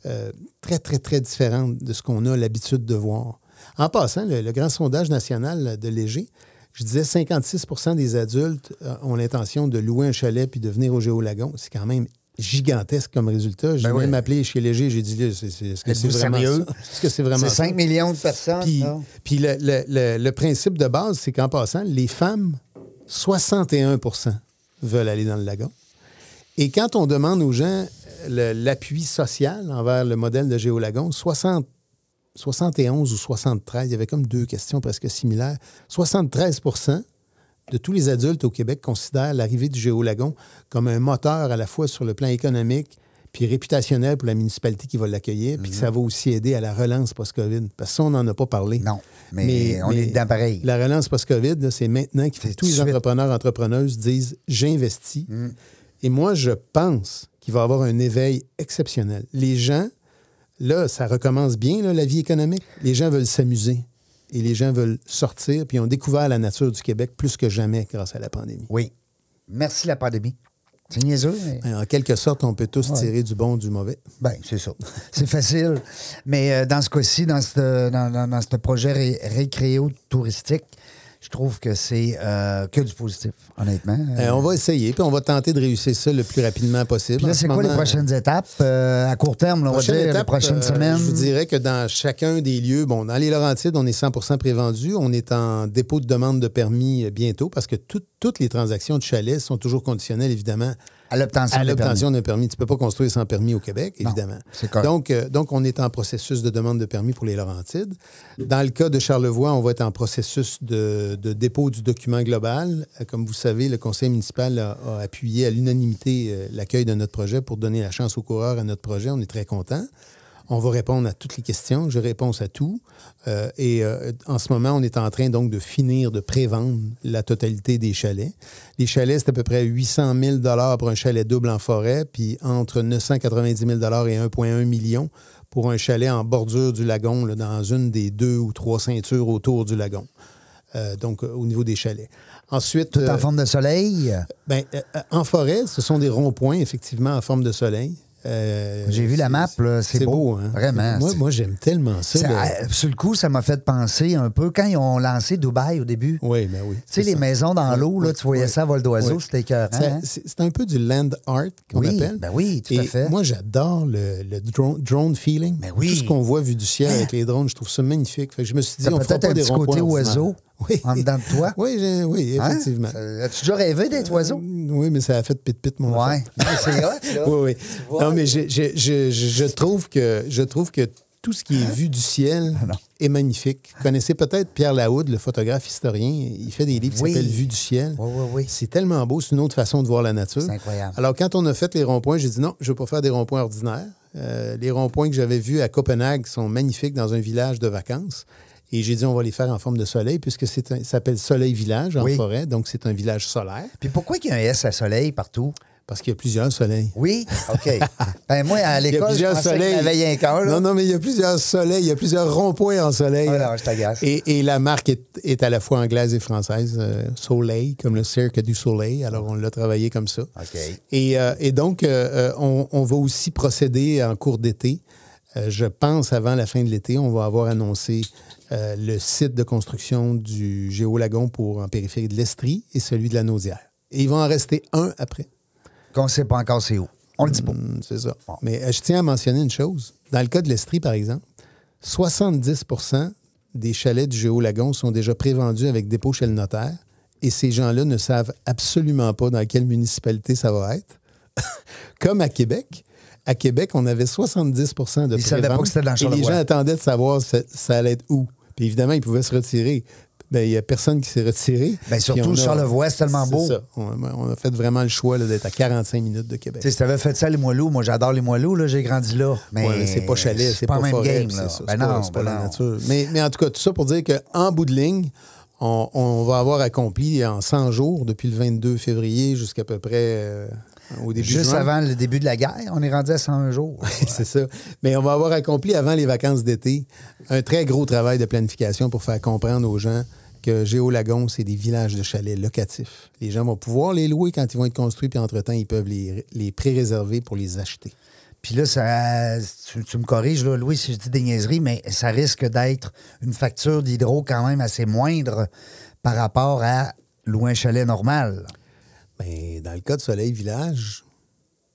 Speaker 3: euh, très, très, très différente de ce qu'on a l'habitude de voir. En passant, le, le grand sondage national de Léger, je disais 56% des adultes ont l'intention de louer un chalet puis de venir au Géolagon. C'est quand même gigantesque comme résultat. J'ai
Speaker 1: Ben oui.
Speaker 3: même appelé chez Léger, j'ai dit, est-ce que c'est vraiment
Speaker 1: sérieux?
Speaker 3: ça? Est-ce que c'est vraiment
Speaker 1: C'est
Speaker 3: ça?
Speaker 1: 5 millions de personnes.
Speaker 3: Puis,
Speaker 1: là.
Speaker 3: puis le, le- le- le principe de base, c'est qu'en passant, les femmes, 61% veulent aller dans le lagon. Et quand on demande aux gens le- l'appui social envers le modèle de Géolagon, 60, 71 ou 73, il y avait comme deux questions presque similaires. 73% de tous les adultes au Québec considèrent l'arrivée du Géolagon comme un moteur à la fois sur le plan économique puis réputationnel pour la municipalité qui va l'accueillir, puis que ça va aussi aider à la relance post-COVID. Parce que ça, on n'en a pas parlé.
Speaker 1: Non, mais on est dedans pareil.
Speaker 3: La relance post-COVID, c'est maintenant qu'il faut
Speaker 1: C'est
Speaker 3: que tous les entrepreneurs, entrepreneuses disent j'investis.
Speaker 1: Mm.
Speaker 3: Et moi, je pense qu'il va y avoir un éveil exceptionnel. Les gens, là, ça recommence bien, là, la vie économique. Les gens veulent s'amuser et les gens veulent sortir, puis ils ont découvert la nature du Québec plus que jamais grâce à la pandémie.
Speaker 1: Oui. Merci la pandémie. C'est niaiseux, mais
Speaker 3: En quelque sorte, on peut tous tirer du bon du mauvais.
Speaker 1: ben, c'est ça. C'est facile. Mais euh, dans ce cas-ci, dans ce dans, dans- dans ce projet ré- récréo touristique, je trouve que c'est euh, que du positif, honnêtement.
Speaker 3: Euh, on va essayer, puis on va tenter de réussir ça le plus rapidement possible.
Speaker 1: Puis là,
Speaker 3: ce
Speaker 1: c'est quoi les prochaines étapes? euh, à court terme, là, on va
Speaker 3: Prochaine
Speaker 1: dire, les prochaines semaines.
Speaker 3: Je vous dirais que dans chacun des lieux, bon, dans les Laurentides, on est 100% prévendu. On est en dépôt de demande de permis bientôt parce que tout- toutes les transactions de chalets sont toujours conditionnelles, évidemment,
Speaker 1: à l'obtention permis.
Speaker 3: d'un permis. Tu ne peux pas construire sans permis au Québec, évidemment. Donc, euh, donc, on est en processus de demande de permis pour les Laurentides. Dans le cas de Charlevoix, on va être en processus de, de dépôt du document global. Euh, Comme vous savez, le conseil municipal a, a appuyé à l'unanimité euh, l'accueil de notre projet pour donner la chance aux coureurs à notre projet. On est très contents. On va répondre à toutes les questions. Je réponds à tout. Euh, et euh, en ce moment, on est en train donc de finir de prévendre la totalité des chalets. Les chalets, c'est à peu près 800 000 pour un chalet double en forêt, puis entre 990 000 et 1,1 million pour un chalet en bordure du lagon, là, dans une des deux ou trois ceintures autour du lagon. Euh, donc, au niveau des chalets. Ensuite,
Speaker 1: Tout en forme de soleil?
Speaker 3: ben, en forêt, ce sont des ronds-points, effectivement, en forme de soleil. Euh,
Speaker 1: J'ai vu la map, c'est beau.
Speaker 3: hein?
Speaker 1: Vraiment,
Speaker 3: Moi, j'aime tellement ça.
Speaker 1: Euh, sur le coup, ça m'a fait penser un peu quand ils ont lancé Dubaï au début.
Speaker 3: Oui, ben oui.
Speaker 1: Tu sais, les
Speaker 3: ça.
Speaker 1: maisons dans l'eau, là, tu voyais ça à vol d'oiseau, c'était écœurant. Hein?
Speaker 3: C'est un peu du land art qu'on
Speaker 1: Oui,
Speaker 3: appelle.
Speaker 1: ben oui, tout à fait.
Speaker 3: Moi, j'adore le, le drone, drone feeling.
Speaker 1: Ben oui.
Speaker 3: Tout ce qu'on voit vu du ciel avec les drones, je trouve ça magnifique. Fait que je me suis dit, on fera
Speaker 1: peut-être un petit côté oiseau
Speaker 3: Oui.
Speaker 1: en dedans de toi?
Speaker 3: Oui, oui,
Speaker 1: Hein?
Speaker 3: effectivement.
Speaker 1: Ça- As-tu déjà rêvé d'être oiseau?
Speaker 3: Euh, Oui, mais ça a fait pit-pit, mon
Speaker 1: Ouais. Mais c'est là.
Speaker 3: Oui, oui. Non, mais je, je- je trouve que, je trouve que tout ce qui est vu du ciel
Speaker 1: Ah
Speaker 3: est magnifique. Vous connaissez peut-être Pierre Laoud, le photographe historien. Il fait des livres qui
Speaker 1: Oui.
Speaker 3: s'appellent Vue du ciel.
Speaker 1: Oui, oui, oui.
Speaker 3: C'est tellement beau, c'est une autre façon de voir la nature.
Speaker 1: C'est incroyable.
Speaker 3: Alors, quand on a fait les ronds-points, j'ai dit non, je ne veux pas faire des ronds-points ordinaires. Euh, les ronds-points que j'avais vus à Copenhague sont magnifiques dans un village de vacances. Et j'ai dit, on va les faire en forme de soleil, puisque c'est un- ça s'appelle Soleil Village en
Speaker 1: Oui.
Speaker 3: forêt, donc c'est un village solaire,
Speaker 1: Puis pourquoi qu'il y a un S à soleil partout?
Speaker 3: parce qu'il y a plusieurs soleils.
Speaker 1: Oui? OK. ben moi, à
Speaker 3: Il y a
Speaker 1: l'école, je pensais qu'il y
Speaker 3: soleils.
Speaker 1: avait rien qu'un, là.
Speaker 3: Non, non, mais il y a plusieurs soleils, il y a plusieurs ronds-points en soleil.
Speaker 1: Ah non, je t'agace.
Speaker 3: Et, et la marque est, est à la fois anglaise et française, euh, Soleil, comme le cirque du soleil. Alors, on l'a travaillé comme ça.
Speaker 1: OK.
Speaker 3: Et, euh, et donc, euh, on, on va aussi procéder en cours d'été. Je pense avant la fin de l'été, on va avoir annoncé euh, le site de construction du Géolagon pour en périphérie de l'Estrie et celui de la Naudière. Et il va en rester un après.
Speaker 1: Qu'on ne sait pas encore c'est où. On le dit pas.
Speaker 3: Hum, C'est ça. Mais euh, je tiens à mentionner une chose. Dans le cas de l'Estrie, par exemple, 70% des chalets du Géolagon sont déjà prévendus avec dépôt chez le notaire et ces gens-là ne savent absolument pas dans quelle municipalité ça va être. Comme à Québec. À Québec, on avait 70% de
Speaker 1: Ils savaient pas que c'était dans
Speaker 3: Et les gens attendaient de savoir ça, ça allait être où. Puis évidemment, ils pouvaient se retirer. Ben, il n'y a personne qui s'est retiré. Puis
Speaker 1: surtout
Speaker 3: a-
Speaker 1: Charlevoix, c'est tellement beau.
Speaker 3: ça. On, a fait vraiment le choix d'être à 45 minutes de Québec.
Speaker 1: Tu sais, si t'avais fait ça, les Moilous, moi j'adore les Moilous, là, j'ai grandi là. Mais
Speaker 3: Ouais, c'est pas chalet, c'est pas,
Speaker 1: le même
Speaker 3: forêt,
Speaker 1: game, là. Ben
Speaker 3: pas-
Speaker 1: non,
Speaker 3: c'est pas
Speaker 1: ben
Speaker 3: la
Speaker 1: non.
Speaker 3: nature. Mais, mais en tout cas, tout ça pour dire qu'en bout de ligne, On, on va avoir accompli en 100 jours, depuis le 22 février jusqu'à peu près euh, au début
Speaker 1: Juste
Speaker 3: juin.
Speaker 1: avant le début de la guerre, on est rendu à 101 jours.
Speaker 3: c'est ça. Mais on va avoir accompli avant les vacances d'été un très gros travail de planification pour faire comprendre aux gens que Géolagon, c'est des villages de chalets locatifs. Les gens vont pouvoir les louer quand ils vont être construits, puis entre-temps, ils peuvent les, les pré-réserver pour les acheter.
Speaker 1: Puis là, ça, tu, tu me corriges, là, Louis, si je dis des niaiseries, mais ça risque d'être une facture d'hydro quand même assez moindre par rapport à louer un chalet normal.
Speaker 3: Mais dans le cas de Soleil Village,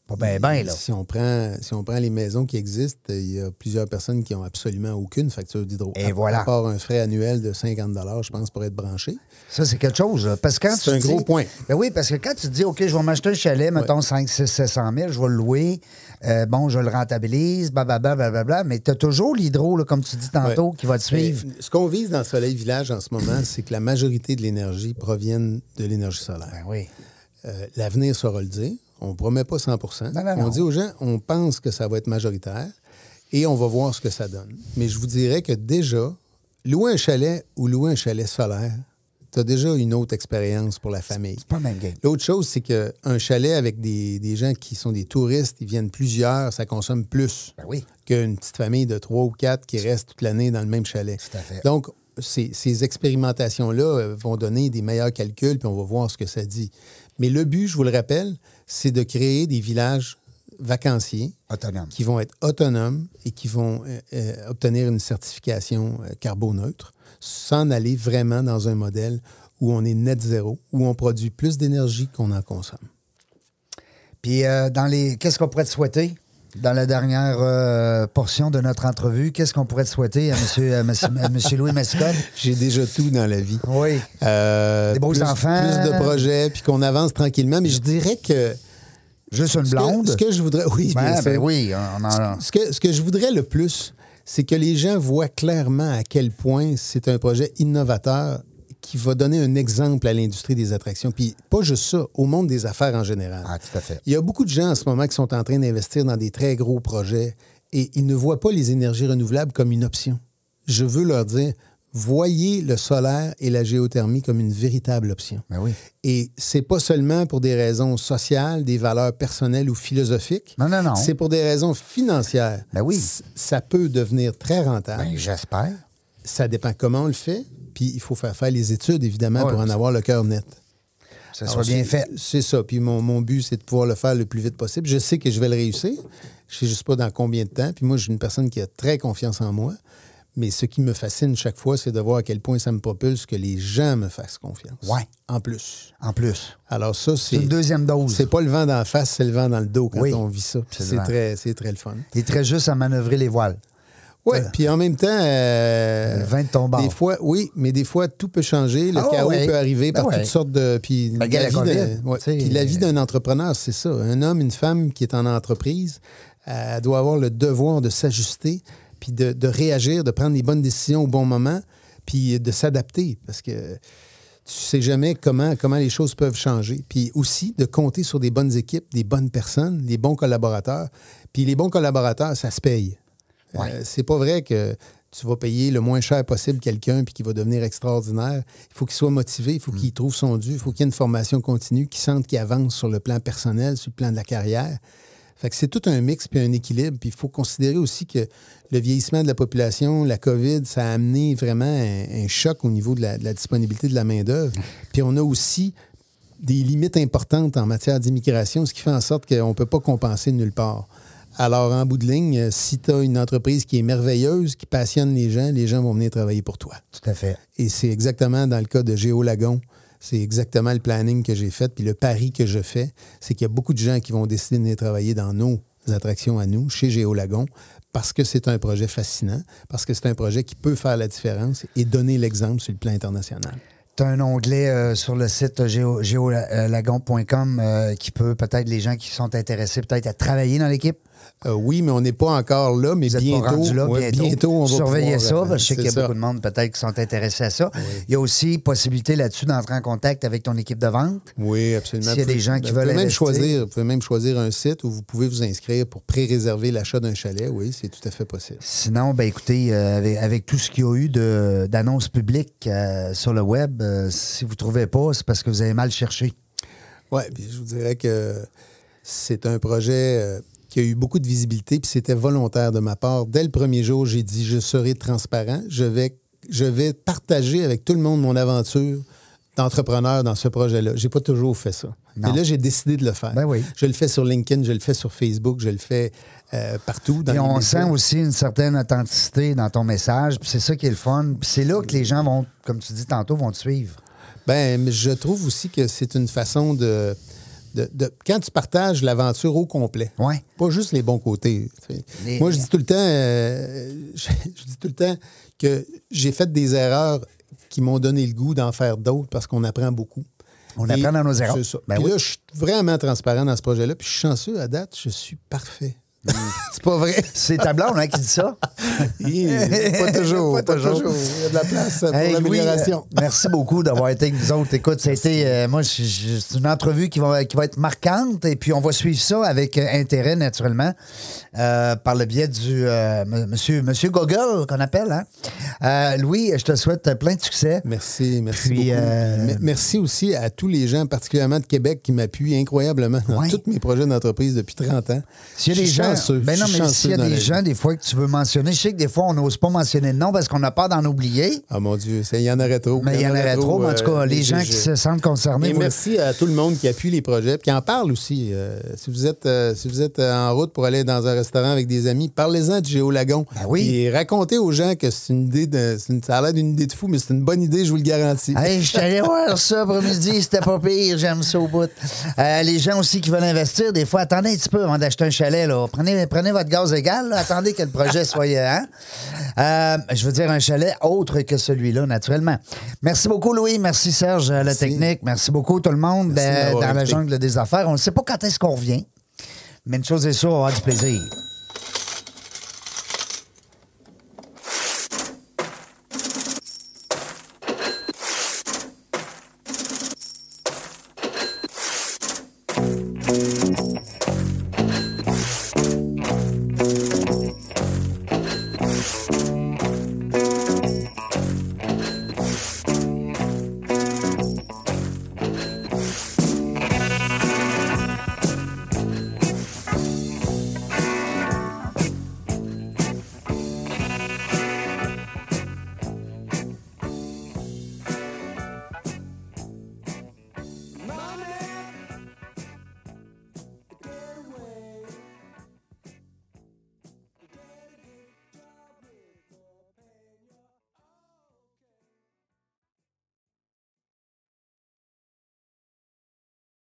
Speaker 1: Pas là.
Speaker 3: si on, prend, si on prend les maisons qui existent, il y a plusieurs personnes qui n'ont absolument aucune facture d'hydro.
Speaker 1: Et
Speaker 3: À-
Speaker 1: voilà.
Speaker 3: À part un frais annuel de 50 je pense, pour être branché.
Speaker 1: Ça, c'est quelque chose. Parce que
Speaker 3: C'est un
Speaker 1: dis-
Speaker 3: gros point.
Speaker 1: Ben oui, parce que quand tu te dis, OK, je vais m'acheter un chalet, mettons 5, 6, 700 000, je vais le louer, euh, bon, je le rentabilise, blablabla, blablabla, mais tu as toujours l'hydro, comme tu dis tantôt,
Speaker 3: Ouais.
Speaker 1: qui va te suivre.
Speaker 3: Ce qu'on vise dans Soleil Village en ce moment, c'est que la majorité de l'énergie provienne de l'énergie solaire.
Speaker 1: Ben oui.
Speaker 3: Euh, L'avenir saura le dire. On ne promet pas 100
Speaker 1: Non, non, non.
Speaker 3: On dit aux gens, on pense que ça va être majoritaire et on va voir ce que ça donne. Mais je vous dirais que déjà, louer un chalet ou louer un chalet solaire, tu as déjà une autre expérience pour la famille.
Speaker 1: C'est pas le même game.
Speaker 3: L'autre chose, c'est qu'un chalet avec des, des gens qui sont des touristes, ils viennent plusieurs, ça consomme plus
Speaker 1: Ben oui.
Speaker 3: qu'une petite famille de trois ou quatre qui reste toute l'année dans le même chalet.
Speaker 1: Tout à fait.
Speaker 3: Donc, ces, ces expérimentations-là euh, vont donner des meilleurs calculs, puis on va voir ce que ça dit. Mais le but, je vous le rappelle, c'est de créer des villages vacanciers qui vont être autonomes et qui vont euh, euh, obtenir une certification euh, carboneutre, sans aller vraiment dans un modèle où on est net zéro, où on produit plus d'énergie qu'on en consomme.
Speaker 1: Puis, euh, dans les. Qu'est-ce qu'on pourrait te souhaiter? Dans la dernière euh, portion de notre entrevue, qu'est-ce qu'on pourrait te souhaiter à M. monsieur, Louis Mascotte?
Speaker 3: J'ai déjà tout dans la vie.
Speaker 1: Oui.
Speaker 3: Euh,
Speaker 1: Des beaux
Speaker 3: plus,
Speaker 1: enfants.
Speaker 3: Plus de projets, puis qu'on avance tranquillement. Mais je dirais que...
Speaker 1: Juste une
Speaker 3: ce que-
Speaker 1: blonde?
Speaker 3: Ce que, je voudrais... Oui, bien
Speaker 1: Ben, ben oui, on en
Speaker 3: Ce que, ce que je voudrais le plus, c'est que les gens voient clairement à quel point c'est un projet innovateur qui va donner un exemple à l'industrie des attractions. Puis pas juste ça, au monde des affaires en général.
Speaker 1: Ah, tout à fait.
Speaker 3: Il y a beaucoup de gens en ce moment qui sont en train d'investir dans des très gros projets et ils ne voient pas les énergies renouvelables comme une option. Je veux leur dire, voyez le solaire et la géothermie comme une véritable option.
Speaker 1: Ben oui.
Speaker 3: Et c'est pas seulement pour des raisons sociales, des valeurs personnelles ou philosophiques.
Speaker 1: Non, non, non.
Speaker 3: C'est pour des raisons financières.
Speaker 1: Ben oui.
Speaker 3: Ça peut devenir très rentable.
Speaker 1: Ben, j'espère.
Speaker 3: Ça dépend comment on le fait. Puis il faut faire faire les études, évidemment,
Speaker 1: Ouais,
Speaker 3: pour en avoir le cœur net.
Speaker 1: Ça
Speaker 3: Alors,
Speaker 1: soit bien fait.
Speaker 3: C'est ça. Puis mon, mon but, c'est de pouvoir le faire le plus vite possible. Je sais que je vais le réussir. Je sais juste pas dans combien de temps. Puis moi, je suis une personne qui a très confiance en moi. Mais ce qui me fascine chaque fois, c'est de voir à quel point ça me propulse que les gens me fassent confiance.
Speaker 1: Ouais.
Speaker 3: En plus.
Speaker 1: En plus.
Speaker 3: Alors ça,
Speaker 1: C'est
Speaker 3: c'est...
Speaker 1: une deuxième dose.
Speaker 3: C'est pas le vent d'en face, c'est le vent dans le dos quand
Speaker 1: Oui.
Speaker 3: on vit ça.
Speaker 1: C'est
Speaker 3: très, c'est très le fun.
Speaker 1: Il est très juste à manœuvrer les voiles.
Speaker 3: Oui,
Speaker 1: Voilà.
Speaker 3: puis en même temps, euh,
Speaker 1: Le vin de ton bar.
Speaker 3: des fois, oui, mais des fois tout peut changer, le
Speaker 1: Ah
Speaker 3: chaos
Speaker 1: ouais.
Speaker 3: peut arriver
Speaker 1: Ah
Speaker 3: par
Speaker 1: ouais.
Speaker 3: toutes sortes de puis
Speaker 1: Ben, la
Speaker 3: Puis la vie
Speaker 1: euh,
Speaker 3: d'un entrepreneur, c'est ça. Un homme, une femme qui est en entreprise, elle doit avoir le devoir de s'ajuster, puis de, de réagir, de prendre les bonnes décisions au bon moment, puis de s'adapter parce que tu sais jamais comment, comment les choses peuvent changer. Puis aussi de compter sur des bonnes équipes, des bonnes personnes, des bons collaborateurs. Puis les bons collaborateurs, ça se paye.
Speaker 1: Ouais.
Speaker 3: Euh, c'est pas vrai que tu vas payer le moins cher possible quelqu'un puis qu'il va devenir extraordinaire. Il faut qu'il soit motivé, il faut qu'il trouve son dû, il faut qu'il y ait une formation continue, qu'il sente qu'il avance sur le plan personnel, sur le plan de la carrière. Fait que c'est tout un mix puis un équilibre. Puis il faut considérer aussi que le vieillissement de la population, la COVID, ça a amené vraiment un, un choc au niveau de la, de la disponibilité de la main-d'œuvre. Puis on a aussi des limites importantes en matière d'immigration, ce qui fait en sorte qu'on ne peut pas compenser nulle part. Alors, en bout de ligne, euh, si tu as une entreprise qui est merveilleuse, qui passionne les gens, les gens vont venir travailler pour toi.
Speaker 1: Tout à fait.
Speaker 3: Et c'est exactement dans le cas de Géolagon, c'est exactement le planning que j'ai fait. Puis le pari que je fais, c'est qu'il y a beaucoup de gens qui vont décider de venir travailler dans nos attractions à nous, chez Géolagon, parce que c'est un projet fascinant, parce que c'est un projet qui peut faire la différence et donner l'exemple sur le plan international.
Speaker 1: Tu as un onglet euh, sur le site géo- géolagon.com euh, qui peut peut-être les gens qui sont intéressés peut-être à travailler dans l'équipe?
Speaker 3: Euh, oui, mais on n'est pas encore là, mais
Speaker 1: Vous
Speaker 3: bientôt,
Speaker 1: pas rendu là,
Speaker 3: ouais,
Speaker 1: bientôt.
Speaker 3: on va
Speaker 1: Surveillez
Speaker 3: pouvoir,
Speaker 1: ça,
Speaker 3: euh,
Speaker 1: parce que je sais qu'il y a
Speaker 3: ça.
Speaker 1: beaucoup de monde peut-être qui sont intéressés à ça. Il y a aussi possibilité là-dessus d'entrer en contact avec ton équipe de vente.
Speaker 3: Oui, absolument.
Speaker 1: S'il y a des gens qui
Speaker 3: vous
Speaker 1: veulent
Speaker 3: même choisir, Vous pouvez même choisir un site où vous pouvez vous inscrire pour pré-réserver l'achat d'un chalet. Oui, c'est tout à fait possible.
Speaker 1: Sinon, ben écoutez, euh, avec, avec tout ce qu'il y a eu d'annonces publiques euh, sur le web, si vous ne trouvez pas, c'est parce que vous avez mal cherché.
Speaker 3: Oui, puis je vous dirais que c'est un projet qui a eu beaucoup de visibilité, puis c'était volontaire de ma part. Dès le premier jour, j'ai dit je serai transparent, je vais, je vais partager avec tout le monde mon aventure d'entrepreneur dans ce projet-là. J'ai pas toujours fait ça. Et là, j'ai décidé de le faire.
Speaker 1: Ben oui.
Speaker 3: Je le fais sur LinkedIn, je le fais sur Facebook, je le fais euh, partout. Dans
Speaker 1: Et on sent aussi une certaine authenticité dans ton message, puis c'est ça qui est le fun. C'est là que les gens vont, comme tu dis tantôt, vont te suivre.
Speaker 3: Ben, mais je trouve aussi que c'est une façon de, de, de- Quand tu partages l'aventure au complet,
Speaker 1: Ouais.
Speaker 3: pas juste les bons côtés.
Speaker 1: Les-
Speaker 3: Moi, je dis tout le temps, euh, je, je dis tout le temps que j'ai fait des erreurs qui m'ont donné le goût d'en faire d'autres parce qu'on apprend beaucoup.
Speaker 1: On
Speaker 3: Et
Speaker 1: apprend dans nos erreurs. Ben oui.
Speaker 3: là, je suis vraiment transparent dans ce projet-là. Puis je suis chanceux, à date, je suis parfait. C'est pas vrai.
Speaker 1: C'est ta blonde hein, qui dit ça?
Speaker 3: Pas toujours.
Speaker 1: Pas
Speaker 3: pas,
Speaker 1: toujours.
Speaker 3: toujours. Il y a de la place pour
Speaker 1: Hey,
Speaker 3: l'amélioration.
Speaker 1: euh, merci beaucoup d'avoir été avec nous autres. Écoute, ça a été, euh, moi, c'est une entrevue qui va, qui va être marquante et puis on va suivre ça avec euh, intérêt, naturellement, euh, par le biais du euh, m- monsieur, monsieur Gogol, qu'on appelle. Hein? Euh, Louis, je te souhaite plein de succès.
Speaker 3: Merci, merci
Speaker 1: Puis,
Speaker 3: beaucoup.
Speaker 1: euh,
Speaker 3: Me- Merci aussi à tous les gens, particulièrement de Québec, qui m'appuient incroyablement dans
Speaker 1: Ouais.
Speaker 3: tous mes projets d'entreprise depuis 30 ans.
Speaker 1: S'il y a
Speaker 3: Je
Speaker 1: des
Speaker 3: suis
Speaker 1: gens,
Speaker 3: chanceux,
Speaker 1: ben non, mais s'il y a des gens, des fois, que tu veux mentionner, je sais que des fois, on n'ose pas mentionner de nom parce qu'on a peur d'en oublier.
Speaker 3: Ah mon Dieu, il y en aurait trop.
Speaker 1: Mais il y en aurait trop, mais en tout cas,
Speaker 3: euh,
Speaker 1: les gens qui se sentent concernés.
Speaker 3: Et merci à tout le monde qui appuie les projets, puis qui en parle aussi. Euh, si vous êtes euh, si vous êtes euh, en route pour aller dans un restaurant avec des amis, parlez-en de Géolagon.
Speaker 1: Ben oui.
Speaker 3: Et racontez aux gens que c'est une idée de, une- ça a l'air d'une idée de fou, mais c'est une bonne idée, je vous le garantis.
Speaker 1: Hey, je suis allé voir ça après-midi, c'était pas pire, j'aime ça au bout. Euh, les gens aussi qui veulent investir, des fois, attendez un petit peu avant d'acheter un chalet. Là. Prenez, prenez votre gaz égal, là. attendez que le projet soit. Hein? Euh, je veux dire un chalet autre que celui-là, naturellement. Merci beaucoup, Louis. Merci, Serge, la
Speaker 3: Merci.
Speaker 1: technique. Merci beaucoup, tout le monde, euh,
Speaker 3: m'avoir
Speaker 1: dans la jungle des affaires. On ne sait pas quand est-ce qu'on revient, mais une chose est sûre, on va avoir du plaisir.